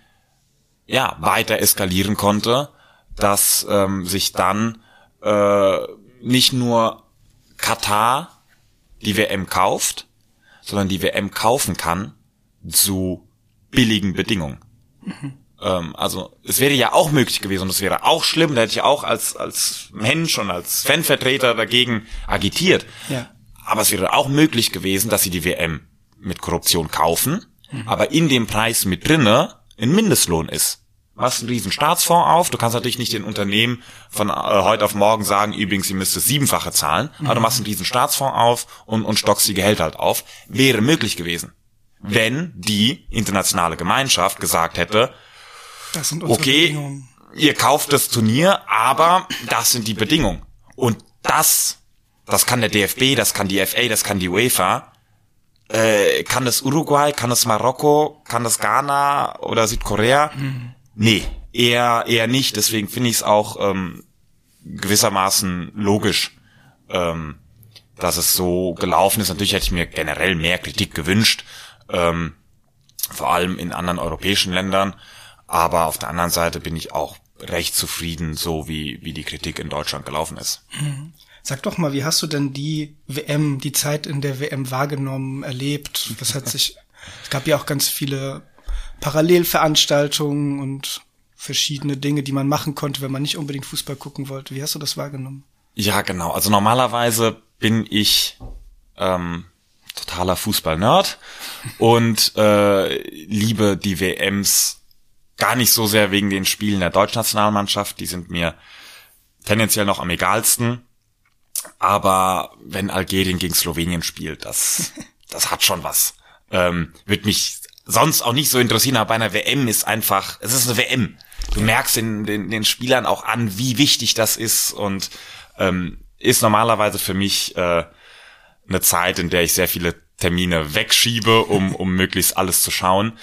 ja weiter eskalieren konnte, dass ähm, sich dann äh, nicht nur Katar die WM kauft, sondern die WM kaufen kann zu billigen Bedingungen. Mhm. Ähm, also es wäre ja auch möglich gewesen und es wäre auch schlimm, da hätte ich auch als, als Mensch und als Fanvertreter dagegen agitiert. Ja. Aber es wäre auch möglich gewesen, dass sie die WM mit Korruption kaufen, mhm. aber in dem Preis mit drinne ein Mindestlohn ist. Machst einen riesen Staatsfonds auf. Du kannst natürlich nicht den Unternehmen von äh, heute auf morgen sagen, übrigens, ihr müsst das siebenfache zahlen, mhm. aber du machst einen riesen Staatsfonds auf und, und stockst die Gehälter halt auf. Wäre möglich gewesen, wenn die internationale Gemeinschaft gesagt hätte, okay, ihr kauft das Turnier, aber das sind die Bedingungen. Und das, das kann der DFB, das kann die FA, das kann die UEFA, äh, kann das Uruguay, kann das Marokko, kann das Ghana oder Südkorea? Mhm. Nee, eher, eher nicht. Deswegen finde ich es auch ähm, gewissermaßen logisch, ähm, dass es so gelaufen ist. Natürlich hätte ich mir generell mehr Kritik gewünscht, ähm, vor allem in anderen europäischen Ländern. Aber auf der anderen Seite bin ich auch recht zufrieden, so wie, wie die Kritik in Deutschland gelaufen ist. Mhm. Sag doch mal, wie hast du denn die WM, die Zeit in der WM wahrgenommen, erlebt? Das hat sich, es gab ja auch ganz viele Parallelveranstaltungen und verschiedene Dinge, die man machen konnte, wenn man nicht unbedingt Fußball gucken wollte. Wie hast du das wahrgenommen? Ja, genau. Also normalerweise bin ich ähm, totaler Fußball-Nerd und äh, liebe die WMs gar nicht so sehr wegen den Spielen der Deutschnationalmannschaft. Die sind mir tendenziell noch am egalsten. Aber wenn Algerien gegen Slowenien spielt, das, das hat schon was. Ähm, wird mich sonst auch nicht so interessieren, aber bei einer WM ist einfach, es ist eine WM. Du merkst den, den, den Spielern auch an, wie wichtig das ist und ähm, ist normalerweise für mich äh, eine Zeit, in der ich sehr viele Termine wegschiebe, um, um möglichst alles zu schauen.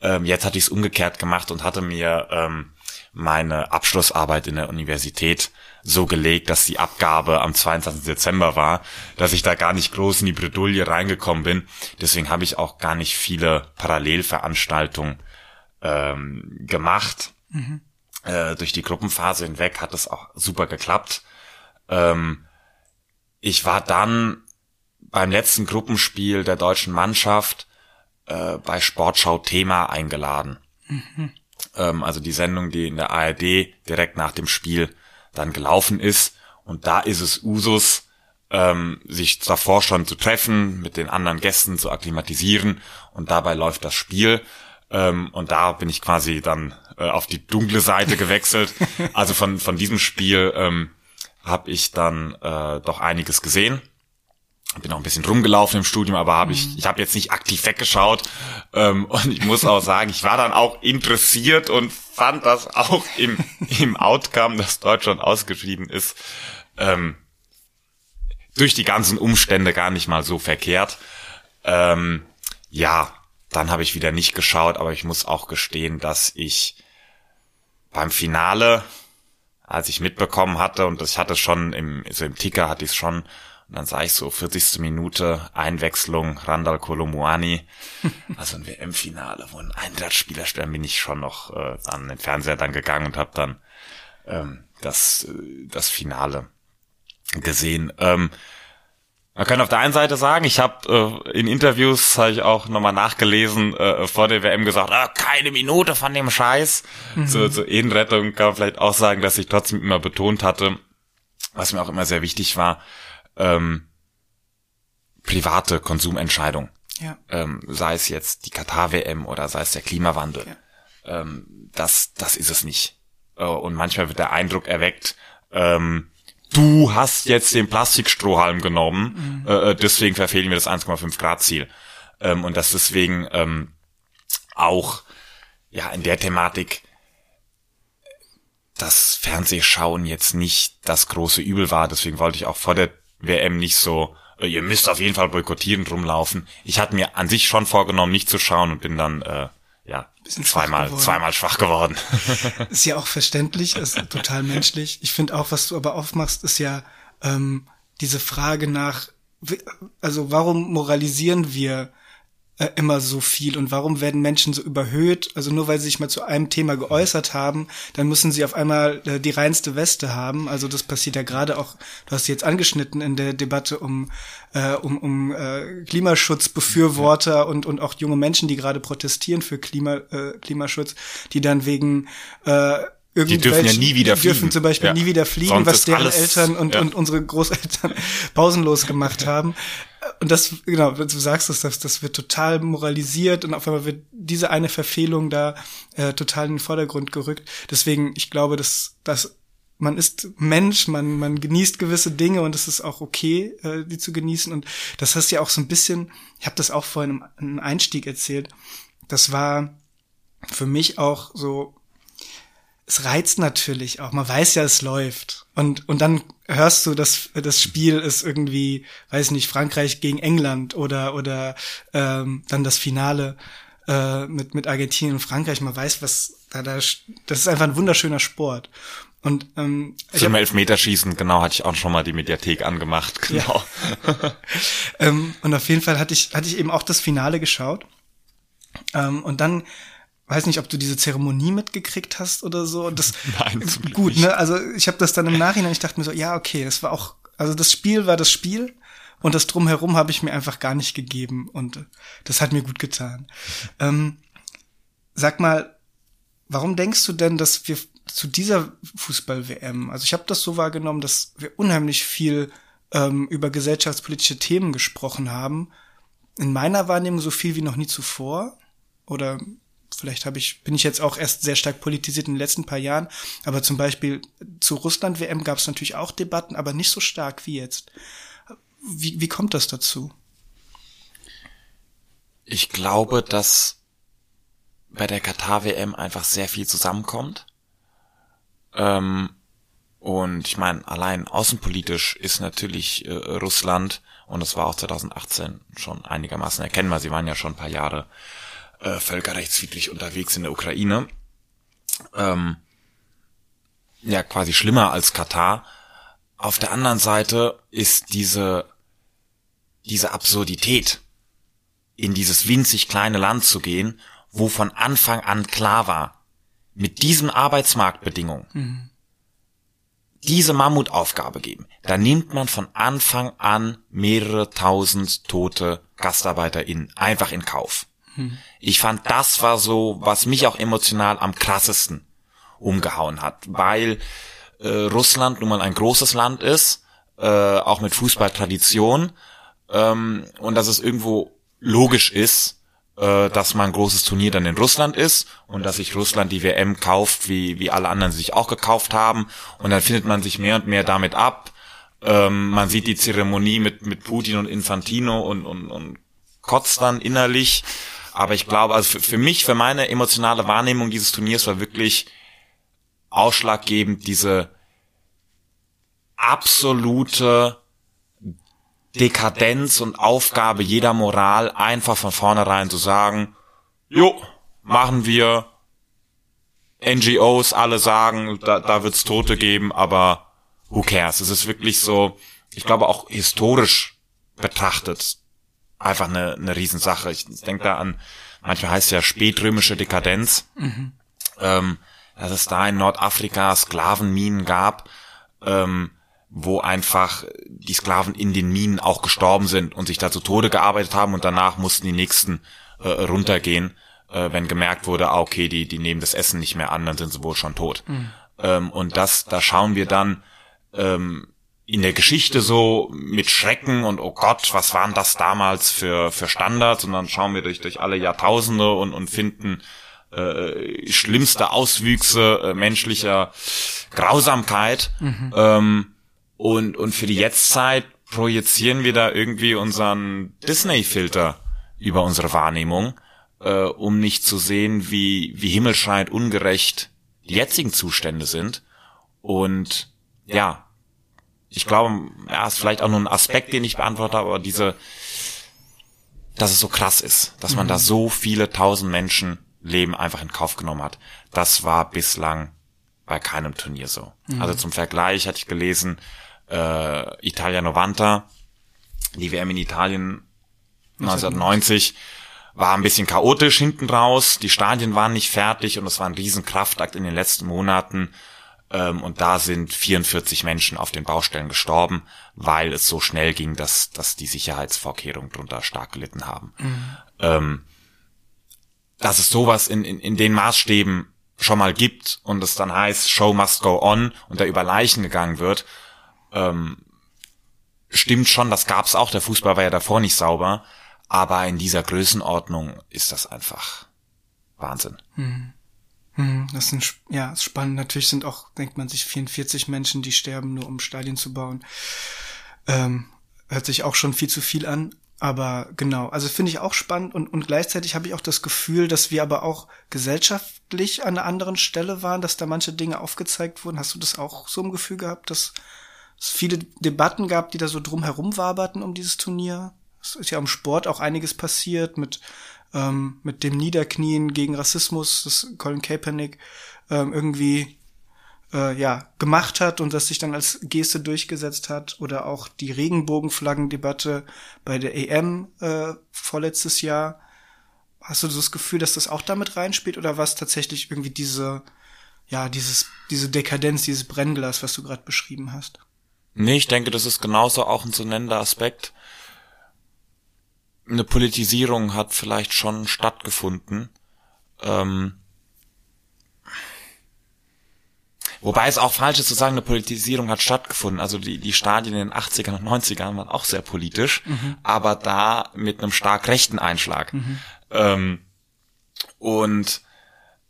Ähm, jetzt hatte ich es umgekehrt gemacht und hatte mir ähm, meine Abschlussarbeit in der Universität so gelegt, dass die Abgabe am 22. Dezember war, dass ich da gar nicht groß in die Bredouille reingekommen bin. Deswegen habe ich auch gar nicht viele Parallelveranstaltungen ähm, gemacht. Mhm. Äh, durch die Gruppenphase hinweg hat es auch super geklappt. Ähm, ich war dann beim letzten Gruppenspiel der deutschen Mannschaft äh, bei Sportschau Thema eingeladen. Mhm. Ähm, also die Sendung, die in der ARD direkt nach dem Spiel dann gelaufen ist. Und da ist es Usus, ähm, sich davor schon zu treffen, mit den anderen Gästen zu akklimatisieren und dabei läuft das Spiel. Ähm, und da bin ich quasi dann äh, auf die dunkle Seite gewechselt. also von, von diesem Spiel ähm, habe ich dann äh, doch einiges gesehen bin auch ein bisschen rumgelaufen im Studium, aber habe ich, ich habe jetzt nicht aktiv weggeschaut. Ähm, und ich muss auch sagen, ich war dann auch interessiert und fand das auch im, im Outcome, dass Deutschland ausgeschieden ist, ähm, durch die ganzen Umstände gar nicht mal so verkehrt. Ähm, ja, dann habe ich wieder nicht geschaut, aber ich muss auch gestehen, dass ich beim Finale, als ich mitbekommen hatte, und ich hatte schon im, also im Ticker hatte ich es schon und dann sah ich so 40. Minute Einwechslung Randall Kolomuani. Also ein WM-Finale, wo ein stellen, bin ich schon noch äh, an den Fernseher dann gegangen und habe dann ähm, das, äh, das Finale gesehen. Ähm, man kann auf der einen Seite sagen, ich habe äh, in Interviews habe ich auch nochmal nachgelesen äh, vor der WM gesagt, ah, keine Minute von dem Scheiß. Mhm. Zur, zur Ehrenrettung kann man vielleicht auch sagen, dass ich trotzdem immer betont hatte, was mir auch immer sehr wichtig war, ähm, private Konsumentscheidung. Ja. Ähm, sei es jetzt die Katar-WM oder sei es der Klimawandel. Ja. Ähm, das, das ist es nicht. Äh, und manchmal wird der Eindruck erweckt, ähm, du hast jetzt den Plastikstrohhalm genommen, mhm. äh, deswegen verfehlen wir das 1,5 Grad Ziel. Ähm, und das deswegen ähm, auch ja in der Thematik das Fernsehschauen jetzt nicht das große Übel war. Deswegen wollte ich auch vor der WM nicht so, äh, ihr müsst auf jeden Fall boykottieren rumlaufen. Ich hatte mir an sich schon vorgenommen, nicht zu schauen und bin dann äh, ja zweimal schwach zweimal schwach geworden. ist ja auch verständlich, ist total menschlich. Ich finde auch, was du aber aufmachst, ist ja ähm, diese Frage nach, also warum moralisieren wir äh, immer so viel und warum werden Menschen so überhöht? Also nur weil sie sich mal zu einem Thema geäußert haben, dann müssen sie auf einmal äh, die reinste Weste haben. Also das passiert ja gerade auch, du hast sie jetzt angeschnitten in der Debatte um äh, um, um äh, Klimaschutzbefürworter ja. und und auch junge Menschen, die gerade protestieren für Klima, äh, Klimaschutz, die dann wegen äh, die dürfen ja nie wieder fliegen. Die dürfen zum Beispiel ja. nie wieder fliegen, Sonst was deren alles, Eltern und, ja. und unsere Großeltern pausenlos gemacht haben. Und das, genau, du sagst es, das, das wird total moralisiert und auf einmal wird diese eine Verfehlung da äh, total in den Vordergrund gerückt. Deswegen, ich glaube, dass, dass man ist Mensch, man, man genießt gewisse Dinge und es ist auch okay, äh, die zu genießen. Und das hast ja auch so ein bisschen, ich habe das auch vorhin im Einstieg erzählt, das war für mich auch so, es reizt natürlich auch. Man weiß ja, es läuft. Und, und dann hörst du, dass das Spiel ist irgendwie, weiß nicht, Frankreich gegen England oder, oder ähm, dann das Finale äh, mit, mit Argentinien und Frankreich. Man weiß, was da, da, das ist einfach ein wunderschöner Sport. Und ähm, zum Elfmeterschießen, genau, hatte ich auch schon mal die Mediathek angemacht, genau. Ja. ähm, und auf jeden Fall hatte ich hatte ich eben auch das Finale geschaut. Ähm, und dann weiß nicht, ob du diese Zeremonie mitgekriegt hast oder so. Das Nein, zum Glück gut, ne? Also ich habe das dann im Nachhinein. Ich dachte mir so, ja, okay, das war auch. Also das Spiel war das Spiel und das drumherum habe ich mir einfach gar nicht gegeben und das hat mir gut getan. Ähm, sag mal, warum denkst du denn, dass wir zu dieser Fußball-WM, also ich habe das so wahrgenommen, dass wir unheimlich viel ähm, über gesellschaftspolitische Themen gesprochen haben. In meiner Wahrnehmung so viel wie noch nie zuvor. Oder vielleicht habe ich, bin ich jetzt auch erst sehr stark politisiert in den letzten paar Jahren. Aber zum Beispiel zu Russland-WM gab es natürlich auch Debatten, aber nicht so stark wie jetzt. Wie, wie kommt das dazu? Ich glaube, dass bei der Katar-WM einfach sehr viel zusammenkommt. Ähm, und ich meine, allein außenpolitisch ist natürlich äh, Russland, und das war auch 2018 schon einigermaßen erkennbar, sie waren ja schon ein paar Jahre äh, völkerrechtswidrig unterwegs in der Ukraine, ähm, ja quasi schlimmer als Katar. Auf der anderen Seite ist diese, diese Absurdität, in dieses winzig kleine Land zu gehen, wo von Anfang an klar war, mit diesen Arbeitsmarktbedingungen mhm. diese Mammutaufgabe geben, da nimmt man von Anfang an mehrere tausend tote GastarbeiterInnen einfach in Kauf. Ich fand, das war so, was mich auch emotional am krassesten umgehauen hat, weil äh, Russland nun mal ein großes Land ist, äh, auch mit Fußballtradition, ähm, und dass es irgendwo logisch ist, äh, dass man ein großes Turnier dann in Russland ist und dass sich Russland die WM kauft, wie, wie alle anderen sich auch gekauft haben. Und dann findet man sich mehr und mehr damit ab. Ähm, man sieht die Zeremonie mit, mit Putin und Infantino und, und, und kotzt dann innerlich. Aber ich glaube, also für, für mich, für meine emotionale Wahrnehmung dieses Turniers war wirklich ausschlaggebend diese absolute Dekadenz und Aufgabe jeder Moral, einfach von vornherein zu sagen, jo, machen wir, NGOs alle sagen, da, da wird's Tote geben, aber who cares? Es ist wirklich so, ich glaube auch historisch betrachtet, einfach eine, eine Riesensache. Ich denke da an, manchmal heißt es ja spätrömische Dekadenz, mhm. ähm, dass es da in Nordafrika Sklavenminen gab, ähm, wo einfach die Sklaven in den Minen auch gestorben sind und sich da zu Tode gearbeitet haben und danach mussten die nächsten äh, runtergehen, äh, wenn gemerkt wurde, ah, okay, die, die nehmen das Essen nicht mehr an, dann sind sie wohl schon tot. Mhm. Ähm, und das, da schauen wir dann ähm, in der Geschichte so mit Schrecken und oh Gott, was waren das damals für, für Standards? Und dann schauen wir durch, durch alle Jahrtausende und, und finden äh, schlimmste Auswüchse äh, menschlicher Grausamkeit. Mhm. Ähm, und, und für die Jetztzeit projizieren wir da irgendwie unseren Disney-Filter über unsere Wahrnehmung, äh, um nicht zu sehen, wie, wie himmelschreiend ungerecht die jetzigen Zustände sind. Und ja, ich glaube, ja, ist vielleicht auch nur ein Aspekt, den ich beantworte, aber diese, dass es so krass ist, dass man mhm. da so viele tausend Menschen Leben einfach in Kauf genommen hat. Das war bislang bei keinem Turnier so. Mhm. Also zum Vergleich hatte ich gelesen, äh, Italia 90, die WM in Italien 1990 war ein bisschen chaotisch hinten raus, die Stadien waren nicht fertig und es war ein Riesenkraftakt in den letzten Monaten und da sind 44 Menschen auf den Baustellen gestorben, weil es so schnell ging, dass, dass die Sicherheitsvorkehrungen drunter stark gelitten haben. Mhm. Ähm, dass es sowas in, in, in den Maßstäben schon mal gibt und es dann heißt, Show must go on und da über Leichen gegangen wird, ähm, stimmt schon, das gab's auch, der Fußball war ja davor nicht sauber, aber in dieser Größenordnung ist das einfach Wahnsinn. Hm. Hm, das ist ja ist spannend. Natürlich sind auch, denkt man sich, 44 Menschen, die sterben, nur um Stadien zu bauen. Ähm, hört sich auch schon viel zu viel an. Aber genau, also finde ich auch spannend und, und gleichzeitig habe ich auch das Gefühl, dass wir aber auch gesellschaftlich an einer anderen Stelle waren, dass da manche Dinge aufgezeigt wurden. Hast du das auch so im Gefühl gehabt, dass es viele Debatten gab, die da so drumherum waberten um dieses Turnier? Es ist ja im Sport auch einiges passiert mit, ähm, mit dem Niederknien gegen Rassismus, das Colin Kaepernick ähm, irgendwie äh, ja gemacht hat und das sich dann als Geste durchgesetzt hat oder auch die Regenbogenflaggendebatte bei der EM äh, vorletztes Jahr. Hast du das Gefühl, dass das auch damit reinspielt oder was tatsächlich irgendwie diese ja dieses diese Dekadenz, dieses Brennglas, was du gerade beschrieben hast? Nee, ich denke, das ist genauso auch ein zu nennender Aspekt. Eine Politisierung hat vielleicht schon stattgefunden. Ähm, Wobei es auch falsch ist zu sagen, eine Politisierung hat stattgefunden. Also die, die Stadien in den 80ern und 90ern waren auch sehr politisch, mhm. aber da mit einem stark rechten Einschlag. Mhm. Ähm, und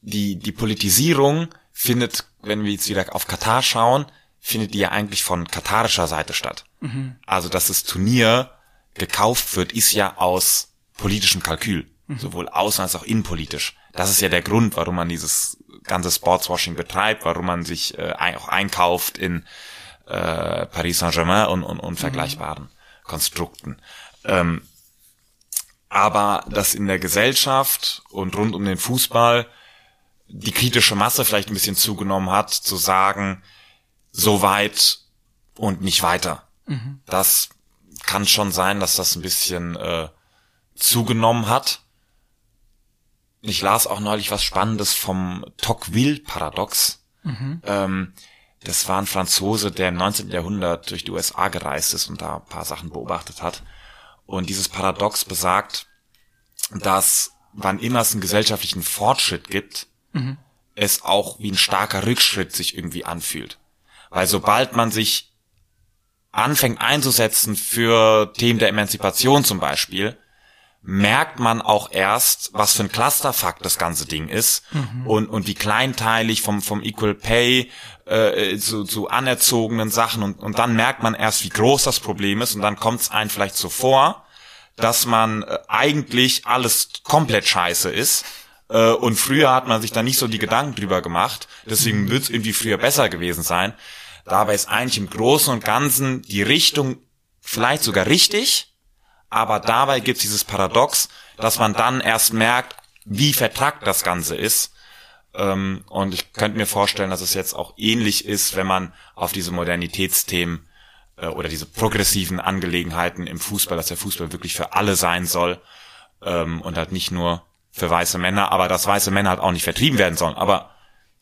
die, die Politisierung findet, wenn wir jetzt wieder auf Katar schauen, findet die ja eigentlich von katarischer Seite statt. Mhm. Also dass das Turnier gekauft wird, ist ja aus politischem Kalkül. Mhm. Sowohl außen als auch innenpolitisch. Das ist ja der Grund, warum man dieses ganze Sportswashing betreibt, warum man sich äh, auch einkauft in äh, Paris Saint-Germain und, und, und mhm. vergleichbaren mhm. Konstrukten. Ähm, aber dass in der Gesellschaft und rund um den Fußball die kritische Masse vielleicht ein bisschen zugenommen hat, zu sagen, so weit und nicht weiter. Mhm. Das kann schon sein, dass das ein bisschen äh, zugenommen hat. Ich las auch neulich was Spannendes vom Tocqueville-Paradox. Mhm. Ähm, das war ein Franzose, der im 19. Jahrhundert durch die USA gereist ist und da ein paar Sachen beobachtet hat. Und dieses Paradox besagt, dass wann immer es einen gesellschaftlichen Fortschritt gibt, mhm. es auch wie ein starker Rückschritt sich irgendwie anfühlt. Weil sobald man sich anfängt einzusetzen für Themen der Emanzipation zum Beispiel, merkt man auch erst, was für ein Clusterfuck das ganze Ding ist mhm. und, und wie kleinteilig vom, vom Equal Pay äh, zu, zu anerzogenen Sachen und, und dann merkt man erst, wie groß das Problem ist und dann kommt es einem vielleicht so vor, dass man äh, eigentlich alles komplett scheiße ist äh, und früher hat man sich da nicht so die Gedanken drüber gemacht, deswegen wird es irgendwie früher besser gewesen sein. Dabei ist eigentlich im Großen und Ganzen die Richtung vielleicht sogar richtig, aber dabei gibt es dieses Paradox, dass man dann erst merkt, wie vertragt das Ganze ist. Ähm, und ich könnte mir vorstellen, dass es jetzt auch ähnlich ist, wenn man auf diese Modernitätsthemen äh, oder diese progressiven Angelegenheiten im Fußball, dass der Fußball wirklich für alle sein soll ähm, und halt nicht nur für weiße Männer, aber dass weiße Männer halt auch nicht vertrieben werden sollen. Aber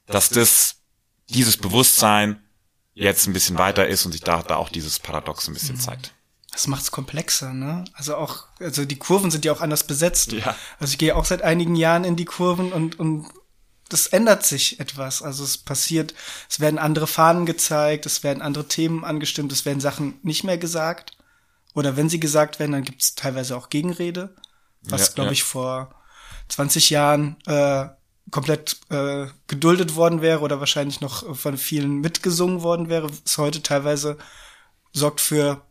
dass das dieses Bewusstsein jetzt ein bisschen weiter ist und sich da, da auch dieses Paradox ein bisschen mhm. zeigt. Das macht's komplexer, ne? Also auch, also die Kurven sind ja auch anders besetzt. Ja. Also ich gehe auch seit einigen Jahren in die Kurven und, und das ändert sich etwas. Also es passiert, es werden andere Fahnen gezeigt, es werden andere Themen angestimmt, es werden Sachen nicht mehr gesagt. Oder wenn sie gesagt werden, dann gibt's teilweise auch Gegenrede, was, ja, glaube ja. ich, vor 20 Jahren äh, komplett äh, geduldet worden wäre oder wahrscheinlich noch von vielen mitgesungen worden wäre, ist heute teilweise sorgt für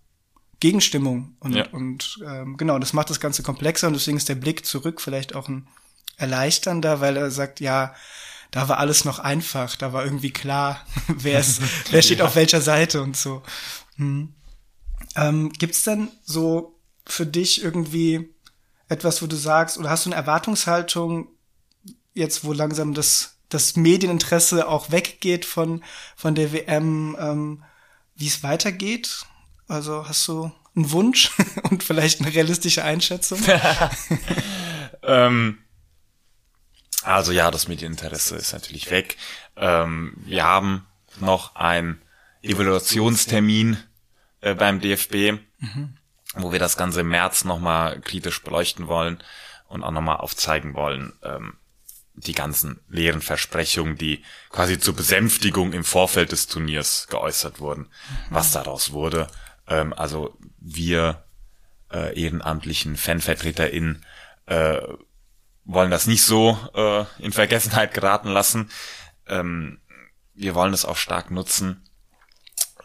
Gegenstimmung und, ja. und ähm, genau, das macht das Ganze komplexer und deswegen ist der Blick zurück vielleicht auch ein erleichternder, weil er sagt, ja, da war alles noch einfach, da war irgendwie klar, wer ist, wer steht ja. auf welcher Seite und so. Hm. Ähm, gibt's denn so für dich irgendwie etwas, wo du sagst, oder hast du eine Erwartungshaltung, jetzt wo langsam das, das Medieninteresse auch weggeht von, von der WM, ähm, wie es weitergeht? Also hast du einen Wunsch und vielleicht eine realistische Einschätzung? ähm, also ja, das Medieninteresse ist natürlich weg. Ähm, wir haben noch einen Evaluationstermin äh, beim DFB, mhm. wo wir das Ganze im März nochmal kritisch beleuchten wollen und auch nochmal aufzeigen wollen, ähm, die ganzen leeren Versprechungen, die quasi zur Besänftigung im Vorfeld des Turniers geäußert wurden, mhm. was daraus wurde. Ähm, also wir äh, ehrenamtlichen FanvertreterInnen äh, wollen das nicht so äh, in Vergessenheit geraten lassen. Ähm, wir wollen es auch stark nutzen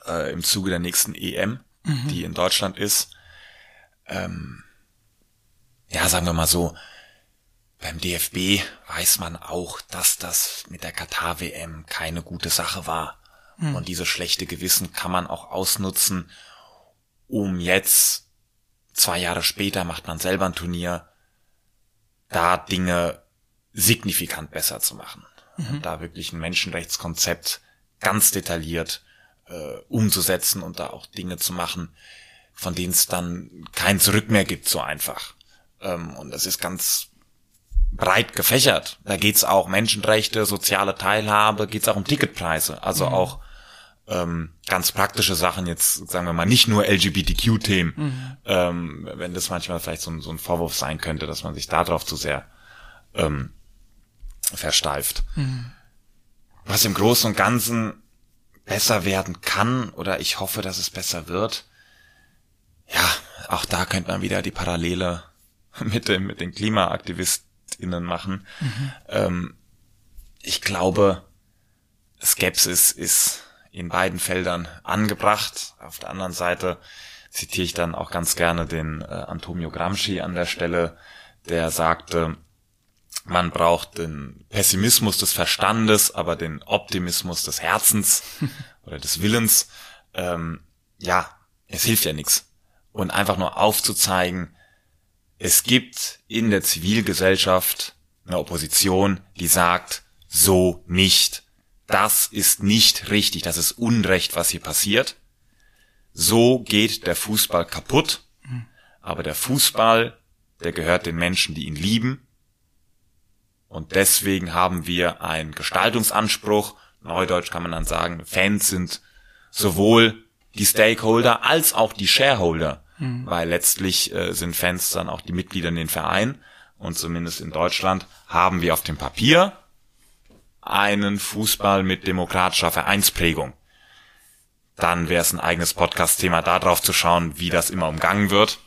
äh, im Zuge der nächsten EM, mhm. die in Deutschland ist. Ähm, ja, sagen wir mal so, beim DFB weiß man auch, dass das mit der Katar-WM keine gute Sache war. Mhm. Und dieses schlechte Gewissen kann man auch ausnutzen, um jetzt, zwei Jahre später macht man selber ein Turnier, da Dinge signifikant besser zu machen. Mhm. Da wirklich ein Menschenrechtskonzept ganz detailliert äh, umzusetzen und da auch Dinge zu machen, von denen es dann kein Zurück mehr gibt, so einfach. Ähm, und das ist ganz breit gefächert. Da geht's auch Menschenrechte, soziale Teilhabe, geht's auch um Ticketpreise, also mhm. auch ähm, ganz praktische Sachen jetzt, sagen wir mal, nicht nur LGBTQ-Themen, mhm. ähm, wenn das manchmal vielleicht so ein, so ein Vorwurf sein könnte, dass man sich darauf zu sehr ähm, versteift. Mhm. Was im Großen und Ganzen besser werden kann, oder ich hoffe, dass es besser wird, ja, auch da könnte man wieder die Parallele mit dem, mit den KlimaaktivistInnen machen. Mhm. Ähm, ich glaube, Skepsis ist in beiden Feldern angebracht. Auf der anderen Seite zitiere ich dann auch ganz gerne den äh, Antonio Gramsci an der Stelle, der sagte, man braucht den Pessimismus des Verstandes, aber den Optimismus des Herzens oder des Willens. Ähm, ja, es hilft ja nichts. Und einfach nur aufzuzeigen, es gibt in der Zivilgesellschaft eine Opposition, die sagt, so nicht das ist nicht richtig, das ist Unrecht, was hier passiert. So geht der Fußball kaputt. Aber der Fußball, der gehört den Menschen, die ihn lieben. Und deswegen haben wir einen Gestaltungsanspruch. Neudeutsch kann man dann sagen, Fans sind sowohl die Stakeholder als auch die Shareholder. Mhm. Weil letztlich äh, sind Fans dann auch die Mitglieder in den Verein. Und zumindest in Deutschland haben wir auf dem Papier einen Fußball mit demokratischer Vereinsprägung. Dann wäre es ein eigenes Podcast-Thema, darauf zu schauen, wie das immer umgangen wird.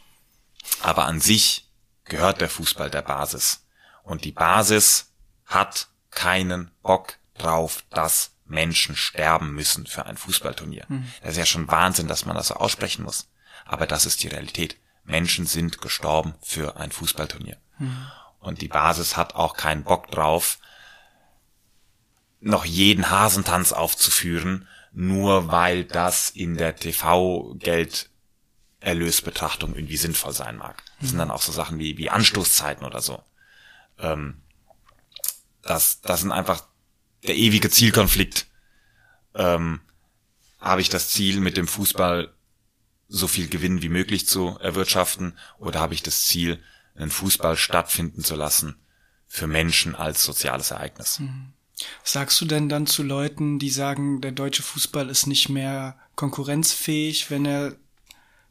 Aber an sich gehört der Fußball der Basis. Und die Basis hat keinen Bock drauf, dass Menschen sterben müssen für ein Fußballturnier. Mhm. Das ist ja schon Wahnsinn, dass man das so aussprechen muss. Aber das ist die Realität. Menschen sind gestorben für ein Fußballturnier. Mhm. Und die Basis hat auch keinen Bock drauf, noch jeden Hasentanz aufzuführen, nur weil das in der TV-Gelderlösbetrachtung irgendwie sinnvoll sein mag. Das sind dann auch so Sachen wie, wie Anstoßzeiten oder so. Ähm, das, das sind einfach der ewige Zielkonflikt. Ähm, habe ich das Ziel, mit dem Fußball so viel Gewinn wie möglich zu erwirtschaften, oder habe ich das Ziel, einen Fußball stattfinden zu lassen für Menschen als soziales Ereignis? Mhm. Was sagst du denn dann zu Leuten, die sagen, der deutsche Fußball ist nicht mehr konkurrenzfähig, wenn er,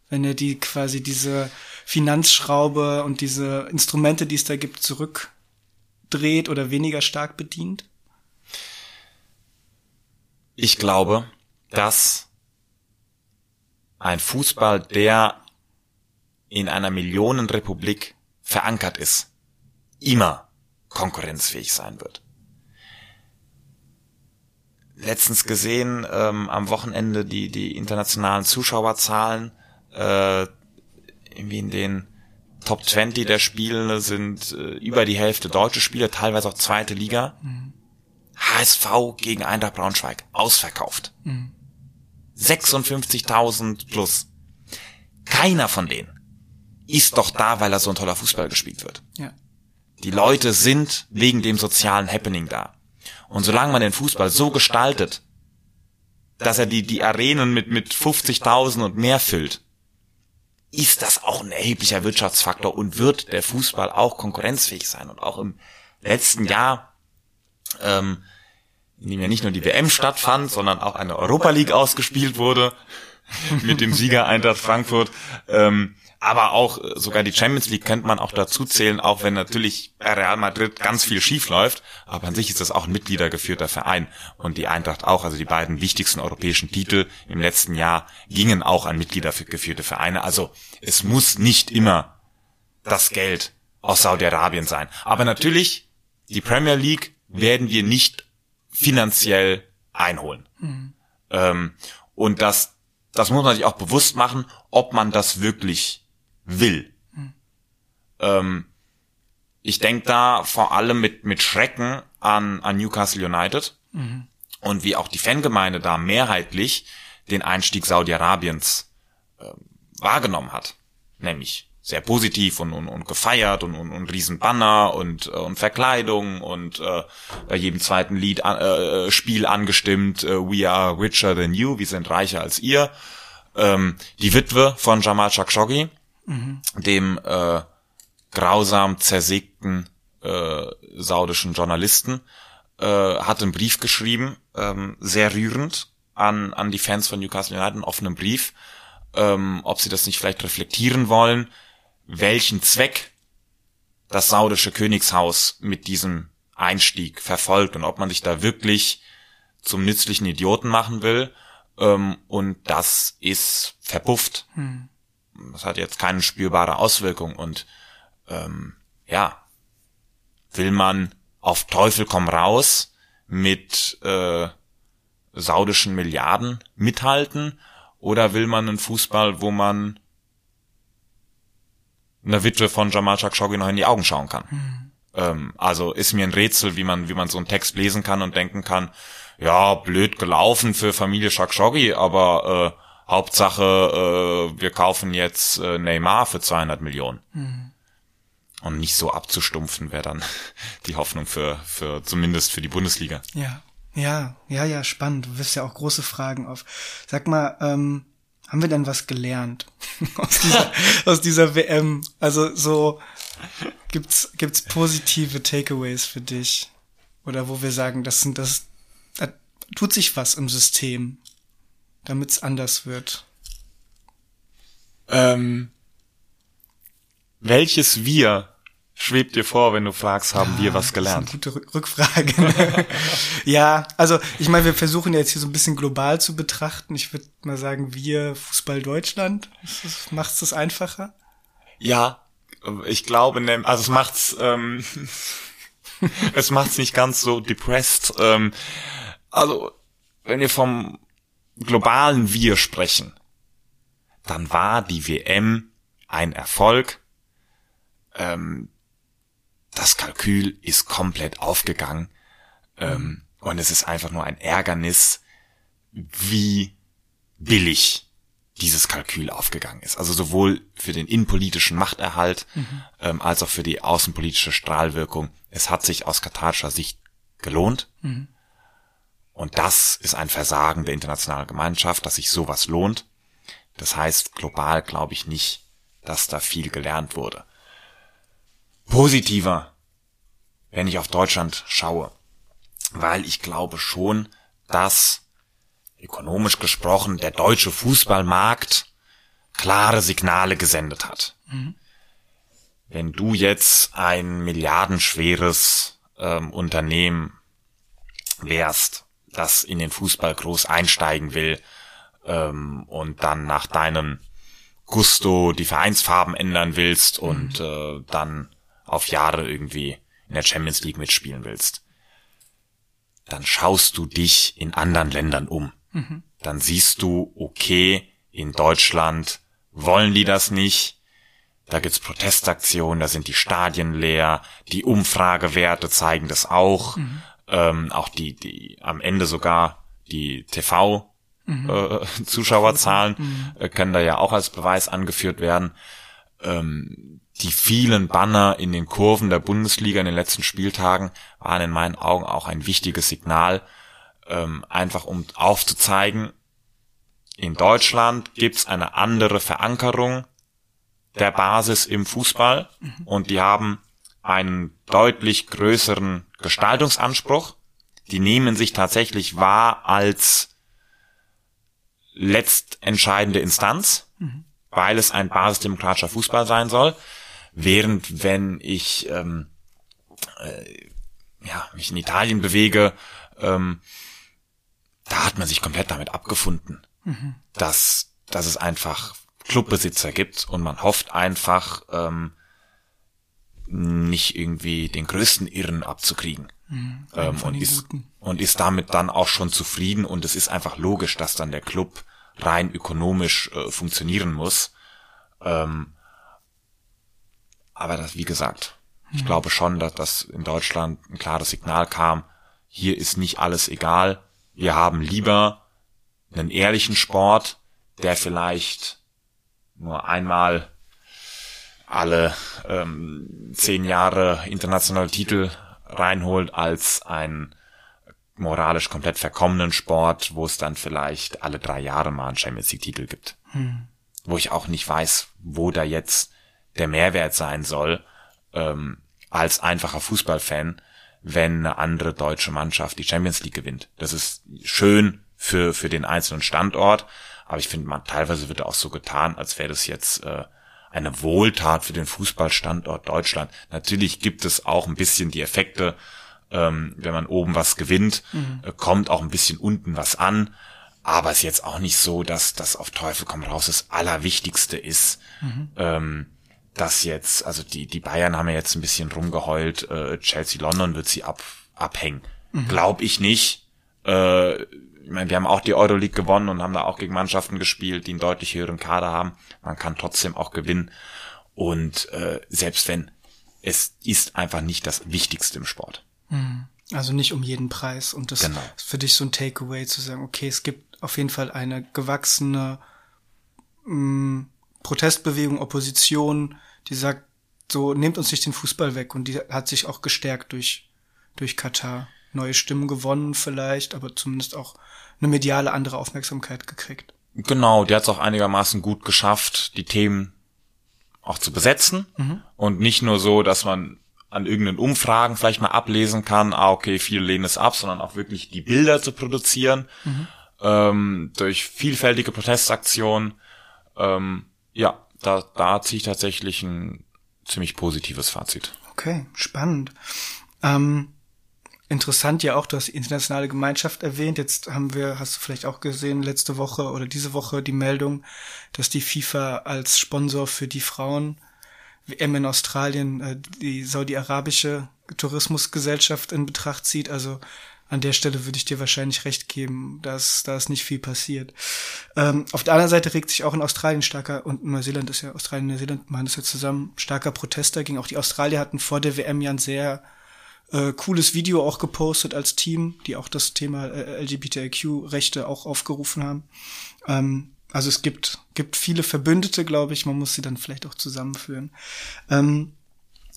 wenn er die quasi diese Finanzschraube und diese Instrumente, die es da gibt, zurückdreht oder weniger stark bedient? Ich glaube, dass ein Fußball, der in einer Millionenrepublik verankert ist, immer konkurrenzfähig sein wird letztens gesehen, ähm, am Wochenende die, die internationalen Zuschauerzahlen, äh, irgendwie in den Top 20 der Spiele sind äh, über die Hälfte deutsche Spiele, teilweise auch zweite Liga. Mhm. HSV gegen Eintracht Braunschweig, ausverkauft. Mhm. 56.000 plus. Keiner von denen ist doch da, weil er so ein toller Fußball gespielt wird. Ja. Die Leute sind wegen dem sozialen Happening da. Und solange man den Fußball so gestaltet, dass er die, die Arenen mit, mit 50.000 und mehr füllt, ist das auch ein erheblicher Wirtschaftsfaktor und wird der Fußball auch konkurrenzfähig sein. Und auch im letzten Jahr, ähm, in dem ja nicht nur die WM stattfand, sondern auch eine Europa League ausgespielt wurde, mit dem Sieger Eintracht Frankfurt, ähm, aber auch äh, sogar die Champions League könnte man auch dazu zählen, auch wenn natürlich Real Madrid ganz viel schief läuft, aber an sich ist das auch ein mitgliedergeführter Verein. Und die Eintracht auch, also die beiden wichtigsten europäischen Titel im letzten Jahr gingen auch an mitgliedergeführte Vereine, also es muss nicht immer das Geld aus Saudi-Arabien sein, aber natürlich die Premier League werden wir nicht finanziell einholen. Mhm. Ähm, und das, das muss man sich auch bewusst machen, ob man das wirklich will. Mhm. Ähm, ich denke da vor allem mit, mit Schrecken an, an Newcastle United mhm. und wie auch die Fangemeinde da mehrheitlich den Einstieg Saudi-Arabiens äh, wahrgenommen hat. Nämlich sehr positiv und, und, und gefeiert und, und, und Riesenbanner und, äh, und Verkleidung und äh, bei jedem zweiten Lied äh, Spiel angestimmt, äh, We are richer than you, wir sind reicher als ihr. Ähm, die Witwe von Jamal Khashoggi, mhm. dem äh, grausam zersägten äh, saudischen Journalisten, äh, hat einen Brief geschrieben, ähm, sehr rührend an, an die Fans von Newcastle United, einen offenen Brief, ähm, ob sie das nicht vielleicht reflektieren wollen, welchen Zweck das saudische Königshaus mit diesem Einstieg verfolgt und ob man sich da wirklich zum nützlichen Idioten machen will. Ähm, und das ist verpufft. Hm. Das hat jetzt keine spürbare Auswirkung und ähm, ja, will man auf Teufel komm raus mit äh, saudischen Milliarden mithalten oder will man einen Fußball, wo man einer Witwe von Jamal Khashoggi noch in die Augen schauen kann? Mhm. Ähm, also ist mir ein Rätsel, wie man wie man so einen Text lesen kann und denken kann, ja, blöd gelaufen für Familie Khashoggi, aber äh, Hauptsache, äh, wir kaufen jetzt äh, Neymar für 200 Millionen. Mhm. Und nicht so abzustumpfen wäre dann die Hoffnung für, für zumindest für die Bundesliga. Ja, ja, ja, ja, spannend. Du wirst ja auch große Fragen auf. Sag mal, ähm, haben wir denn was gelernt aus dieser, aus dieser WM? Also so gibt's gibt's positive Takeaways für dich oder wo wir sagen, das sind das da tut sich was im System damit es anders wird? Ähm, welches Wir schwebt dir vor, wenn du fragst, haben ja, wir was gelernt? Das ist eine gute Rückfrage. ja, also ich meine, wir versuchen jetzt hier so ein bisschen global zu betrachten. Ich würde mal sagen, wir Fußball Deutschland. Macht es das einfacher? Ja, ich glaube, also es macht's, ähm, es macht's nicht ganz so depressed. Ähm, also wenn wir vom globalen Wir sprechen, dann war die WM ein Erfolg. Ähm, das Kalkül ist komplett aufgegangen. Ähm, und es ist einfach nur ein Ärgernis, wie billig dieses Kalkül aufgegangen ist. Also sowohl für den innenpolitischen Machterhalt mhm. ähm, als auch für die außenpolitische Strahlwirkung. Es hat sich aus katarischer Sicht gelohnt. Mhm. Und das ist ein Versagen der internationalen Gemeinschaft, dass sich sowas lohnt. Das heißt, global glaube ich nicht, dass da viel gelernt wurde. Positiver, wenn ich auf Deutschland schaue, weil ich glaube schon, dass ökonomisch gesprochen der deutsche Fußballmarkt klare Signale gesendet hat. Mhm. Wenn du jetzt ein milliardenschweres ähm, Unternehmen wärst das in den Fußball groß einsteigen will ähm, und dann nach deinem Gusto die Vereinsfarben ändern willst und mhm. äh, dann auf Jahre irgendwie in der Champions League mitspielen willst, dann schaust du dich in anderen Ländern um. Mhm. Dann siehst du, okay, in Deutschland wollen die das nicht. Da gibt's Protestaktionen, da sind die Stadien leer, die Umfragewerte zeigen das auch. Mhm ähm, auch die, die am Ende sogar die TV mhm. äh, Zuschauerzahlen mhm. äh, können da ja auch als Beweis angeführt werden. Ähm, die vielen Banner in den Kurven der Bundesliga in den letzten Spieltagen waren in meinen Augen auch ein wichtiges Signal, ähm, einfach um aufzuzeigen, in Deutschland gibt's eine andere Verankerung der Basis im Fußball und die haben einen deutlich größeren Gestaltungsanspruch. Die nehmen sich tatsächlich wahr als letztentscheidende Instanz. Weil es ein basisdemokratischer Fußball sein soll. Während wenn ich ähm, äh, ja, mich in Italien bewege, ähm, da hat man sich komplett damit abgefunden, mhm. dass, dass es einfach Clubbesitzer gibt und man hofft einfach, ähm, nicht irgendwie den größten Irren abzukriegen. Mhm, ähm, und, ist, und ist damit dann auch schon zufrieden und es ist einfach logisch, dass dann der Club rein ökonomisch äh, funktionieren muss. Ähm, aber das, wie gesagt, ich glaube schon, dass das in Deutschland ein klares Signal kam, hier ist nicht alles egal, wir haben lieber einen ehrlichen Sport, der vielleicht nur einmal alle ähm, zehn Jahre internationale Titel reinholt, als einen moralisch komplett verkommenen Sport, wo es dann vielleicht alle drei Jahre mal einen Champions League Titel gibt. Hm. Wo ich auch nicht weiß, wo da jetzt der Mehrwert sein soll, ähm, als einfacher Fußballfan, wenn eine andere deutsche Mannschaft die Champions League gewinnt. Das ist schön für, für den einzelnen Standort, aber ich finde, man teilweise wird auch so getan, als wäre das jetzt äh, eine Wohltat für den Fußballstandort Deutschland. Natürlich gibt es auch ein bisschen die Effekte, ähm, wenn man oben was gewinnt, mhm. äh, kommt auch ein bisschen unten was an. Aber es ist jetzt auch nicht so, dass das auf Teufel komm raus das Allerwichtigste ist. Mhm. Ähm, dass jetzt, also die, die Bayern haben ja jetzt ein bisschen rumgeheult, äh, Chelsea London wird sie ab, abhängen. Mhm. Glaub ich nicht. Äh, ich meine, wir haben auch die Euroleague gewonnen und haben da auch gegen Mannschaften gespielt, die einen deutlich höheren Kader haben. Man kann trotzdem auch gewinnen. Und äh, selbst wenn, es ist einfach nicht das Wichtigste im Sport. Mhm. Also nicht um jeden Preis. Und das genau. ist für dich so ein Takeaway zu sagen, okay, es gibt auf jeden Fall eine gewachsene mh, mm, Protestbewegung, Opposition, die sagt, so nehmt uns nicht den Fußball weg. Und die hat sich auch gestärkt durch, durch Katar. Neue Stimmen gewonnen vielleicht, aber zumindest auch eine mediale andere Aufmerksamkeit gekriegt. Genau, die hat es auch einigermaßen gut geschafft, die Themen auch zu besetzen mhm. und nicht nur so, dass man an irgendeinen Umfragen vielleicht mal ablesen kann, ah okay, viele lehnen es ab, sondern auch wirklich die Bilder zu produzieren mhm. ähm, durch vielfältige Protestaktionen. Ähm, ja, da, da ziehe ich tatsächlich ein ziemlich positives Fazit. Okay, spannend. Ähm, Interessant ja auch, du hast die internationale Gemeinschaft erwähnt. Jetzt haben wir, hast du vielleicht auch gesehen, letzte Woche oder diese Woche die Meldung, dass die FIFA als Sponsor für die Frauen WM in Australien äh, die saudi-arabische Tourismusgesellschaft in Betracht zieht. Also an der Stelle würde ich dir wahrscheinlich recht geben, dass da ist nicht viel passiert. Ähm, auf der anderen Seite regt sich auch in Australien starker, und Neuseeland ist ja, Australien und Neuseeland machen das ja zusammen, starker Protest dagegen. Auch die Australier hatten vor der WM ja ein sehr äh, cooles Video auch gepostet als Team, die auch das Thema äh, LGBTIQ-Rechte auch aufgerufen haben. Ähm, also es gibt, gibt viele Verbündete, glaube ich, man muss sie dann vielleicht auch zusammenführen. Ähm,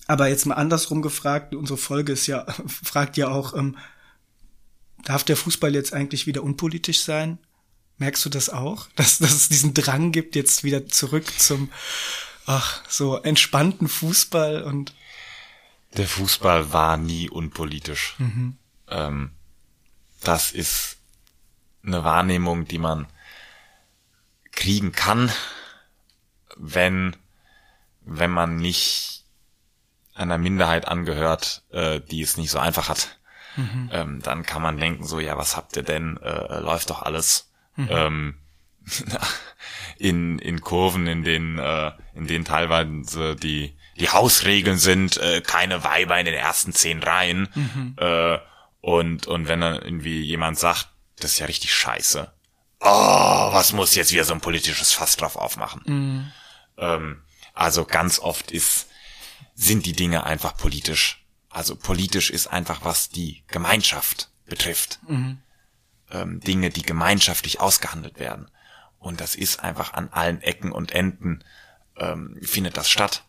aber jetzt mal andersrum gefragt, unsere Folge ist ja, fragt ja auch, ähm, darf der Fußball jetzt eigentlich wieder unpolitisch sein? Merkst du das auch? Dass, dass es diesen Drang gibt, jetzt wieder zurück zum, ach, so entspannten Fußball und der Fußball war nie unpolitisch. Mhm. Ähm, das ist eine Wahrnehmung, die man kriegen kann, wenn, wenn man nicht einer Minderheit angehört, äh, die es nicht so einfach hat. Mhm. Ähm, dann kann man denken so, ja, was habt ihr denn? Äh, läuft doch alles. Mhm. Ähm, in, in Kurven, in denen, äh, in denen teilweise die, die Hausregeln sind, äh, keine Weiber in den ersten zehn Reihen. Mhm. Äh, und, und wenn dann irgendwie jemand sagt, das ist ja richtig scheiße. Oh, was muss jetzt wieder so ein politisches Fass drauf aufmachen? Mhm. Ähm, also ganz oft ist, sind die Dinge einfach politisch. Also politisch ist einfach, was die Gemeinschaft betrifft. Mhm. Ähm, Dinge, die gemeinschaftlich ausgehandelt werden. Und das ist einfach an allen Ecken und Enden ähm, findet das statt.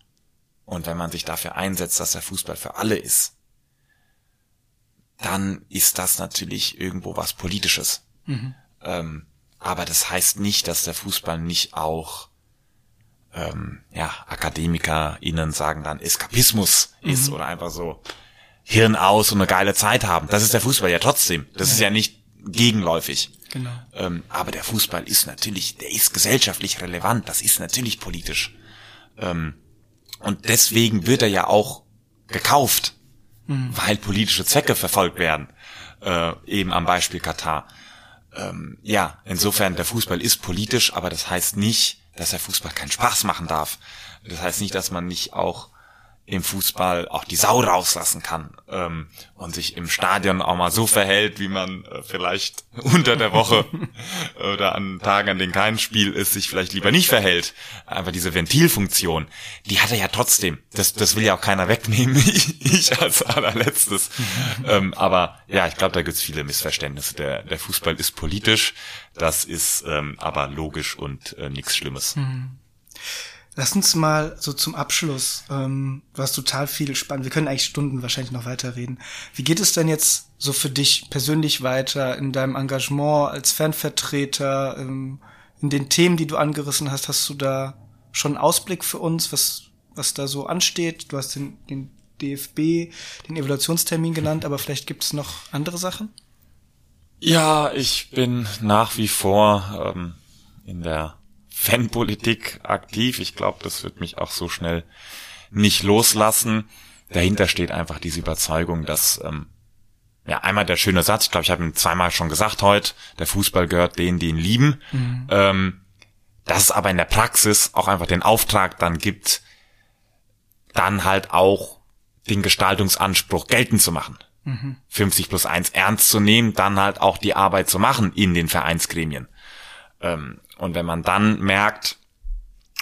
Und wenn man sich dafür einsetzt, dass der Fußball für alle ist, dann ist das natürlich irgendwo was Politisches. Mhm. Ähm, aber das heißt nicht, dass der Fußball nicht auch ähm, ja, AkademikerInnen sagen dann Eskapismus mhm. ist oder einfach so Hirn aus und eine geile Zeit haben. Das ist der Fußball ja trotzdem. Das ja. ist ja nicht gegenläufig. Genau. Ähm, aber der Fußball ist natürlich, der ist gesellschaftlich relevant, das ist natürlich politisch. Ähm, und deswegen wird er ja auch gekauft, mhm. weil politische Zwecke verfolgt werden. Äh, eben am Beispiel Katar. Ähm, ja, insofern, der Fußball ist politisch, aber das heißt nicht, dass der Fußball keinen Spaß machen darf. Das heißt nicht, dass man nicht auch im Fußball auch die Sau rauslassen kann ähm, und sich im Stadion auch mal so verhält, wie man äh, vielleicht unter der Woche oder an Tagen, an denen kein Spiel ist, sich vielleicht lieber nicht verhält. Aber diese Ventilfunktion, die hat er ja trotzdem. Das, das will ja auch keiner wegnehmen, ich als allerletztes. ähm, aber ja, ich glaube, da gibt's viele Missverständnisse. Der, der Fußball ist politisch, das ist ähm, aber logisch und äh, nichts Schlimmes. Mhm. Lass uns mal so zum Abschluss, ähm, du hast total viel spannend, wir können eigentlich Stunden wahrscheinlich noch weiterreden. Wie geht es denn jetzt so für dich persönlich weiter in deinem Engagement als Fanvertreter, ähm, in den Themen, die du angerissen hast? Hast du da schon einen Ausblick für uns, was, was da so ansteht? Du hast den, den DFB, den Evaluationstermin genannt, aber vielleicht gibt es noch andere Sachen? Ja, ich bin nach wie vor ähm, in der Fanpolitik aktiv. Ich glaube, das wird mich auch so schnell nicht loslassen. Dahinter steht einfach diese Überzeugung, dass ähm, ja einmal der schöne Satz, ich glaube, ich habe ihn zweimal schon gesagt heute, der Fußball gehört denen, die ihn lieben. Mhm. Ähm, dass es aber in der Praxis auch einfach den Auftrag dann gibt, dann halt auch den Gestaltungsanspruch geltend zu machen. Mhm. 50 plus 1 ernst zu nehmen, dann halt auch die Arbeit zu machen in den Vereinsgremien. Ähm, und wenn man dann merkt,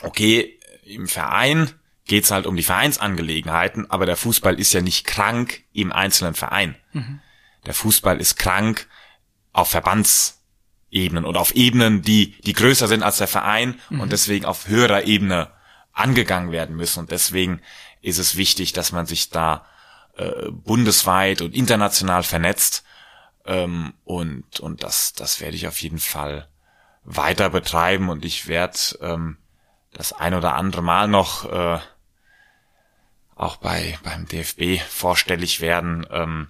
okay, im Verein geht's halt um die Vereinsangelegenheiten, aber der Fußball ist ja nicht krank im einzelnen Verein. Mhm. Der Fußball ist krank auf Verbandsebenen und auf Ebenen, die, die größer sind als der Verein mhm. und deswegen auf höherer Ebene angegangen werden müssen. Und deswegen ist es wichtig, dass man sich da äh, bundesweit und international vernetzt. Ähm, und, und das, das werde ich auf jeden Fall weiter betreiben und ich werde ähm, das ein oder andere Mal noch äh, auch bei beim DFB vorstellig werden. Ähm,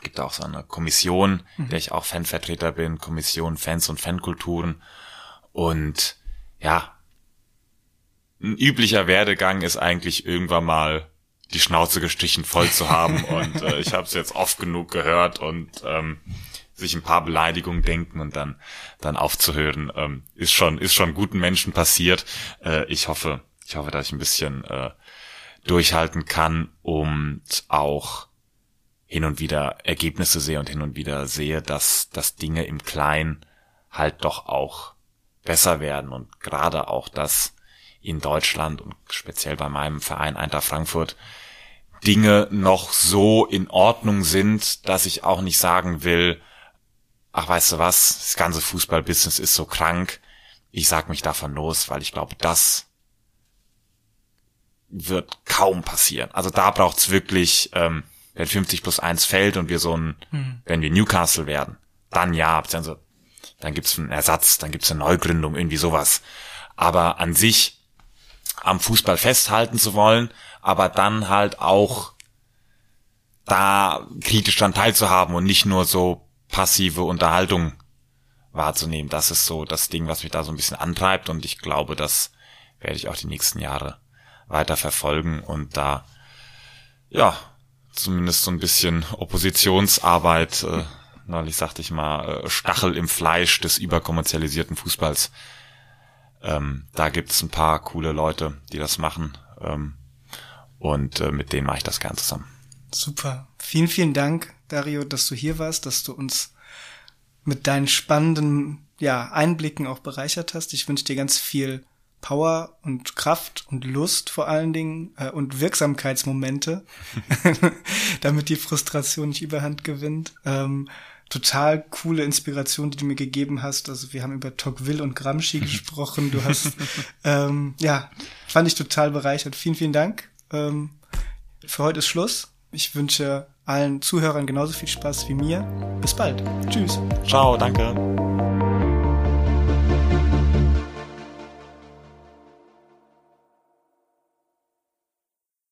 gibt auch so eine Kommission, mhm. der ich auch Fanvertreter bin, Kommission Fans und Fankulturen. Und ja, ein üblicher Werdegang ist eigentlich irgendwann mal die Schnauze gestrichen voll zu haben. und äh, ich habe es jetzt oft genug gehört und ähm, sich ein paar Beleidigungen denken und dann dann aufzuhören, ähm, ist schon ist schon guten Menschen passiert. Äh, ich hoffe, ich hoffe, dass ich ein bisschen äh, durchhalten kann und auch hin und wieder Ergebnisse sehe und hin und wieder sehe, dass dass Dinge im Kleinen halt doch auch besser werden und gerade auch das in Deutschland und speziell bei meinem Verein Eintracht Frankfurt Dinge noch so in Ordnung sind, dass ich auch nicht sagen will, ach weißt du was, das ganze Fußballbusiness ist so krank, ich sag mich davon los, weil ich glaube, das wird kaum passieren. Also da braucht's wirklich, ähm, wenn 50 plus 1 fällt und wir so ein, hm. wenn wir Newcastle werden, dann ja, dann, gibt's einen Ersatz, dann gibt's eine Neugründung, irgendwie sowas. Aber an sich am Fußball festhalten zu wollen, aber dann halt auch da kritisch dann teilzuhaben und nicht nur so passive Unterhaltung wahrzunehmen. Das ist so das Ding, was mich da so ein bisschen antreibt und ich glaube, das werde ich auch die nächsten Jahre weiter verfolgen und da ja zumindest so ein bisschen Oppositionsarbeit, äh, neulich sagte ich mal, äh, Stachel im Fleisch des überkommerzialisierten Fußballs. Ähm, da gibt es ein paar coole Leute, die das machen ähm, und äh, mit denen mache ich das gern zusammen. Super. Vielen, vielen Dank, Dario, dass du hier warst, dass du uns mit deinen spannenden ja, Einblicken auch bereichert hast. Ich wünsche dir ganz viel Power und Kraft und Lust vor allen Dingen äh, und Wirksamkeitsmomente, damit die Frustration nicht überhand gewinnt. Ähm, total coole Inspiration, die du mir gegeben hast. Also wir haben über Tocqueville und Gramsci gesprochen. Du hast, ähm, ja, fand ich total bereichert. Vielen, vielen Dank. Ähm, für heute ist Schluss. Ich wünsche allen Zuhörern genauso viel Spaß wie mir. Bis bald. Tschüss. Ciao, danke.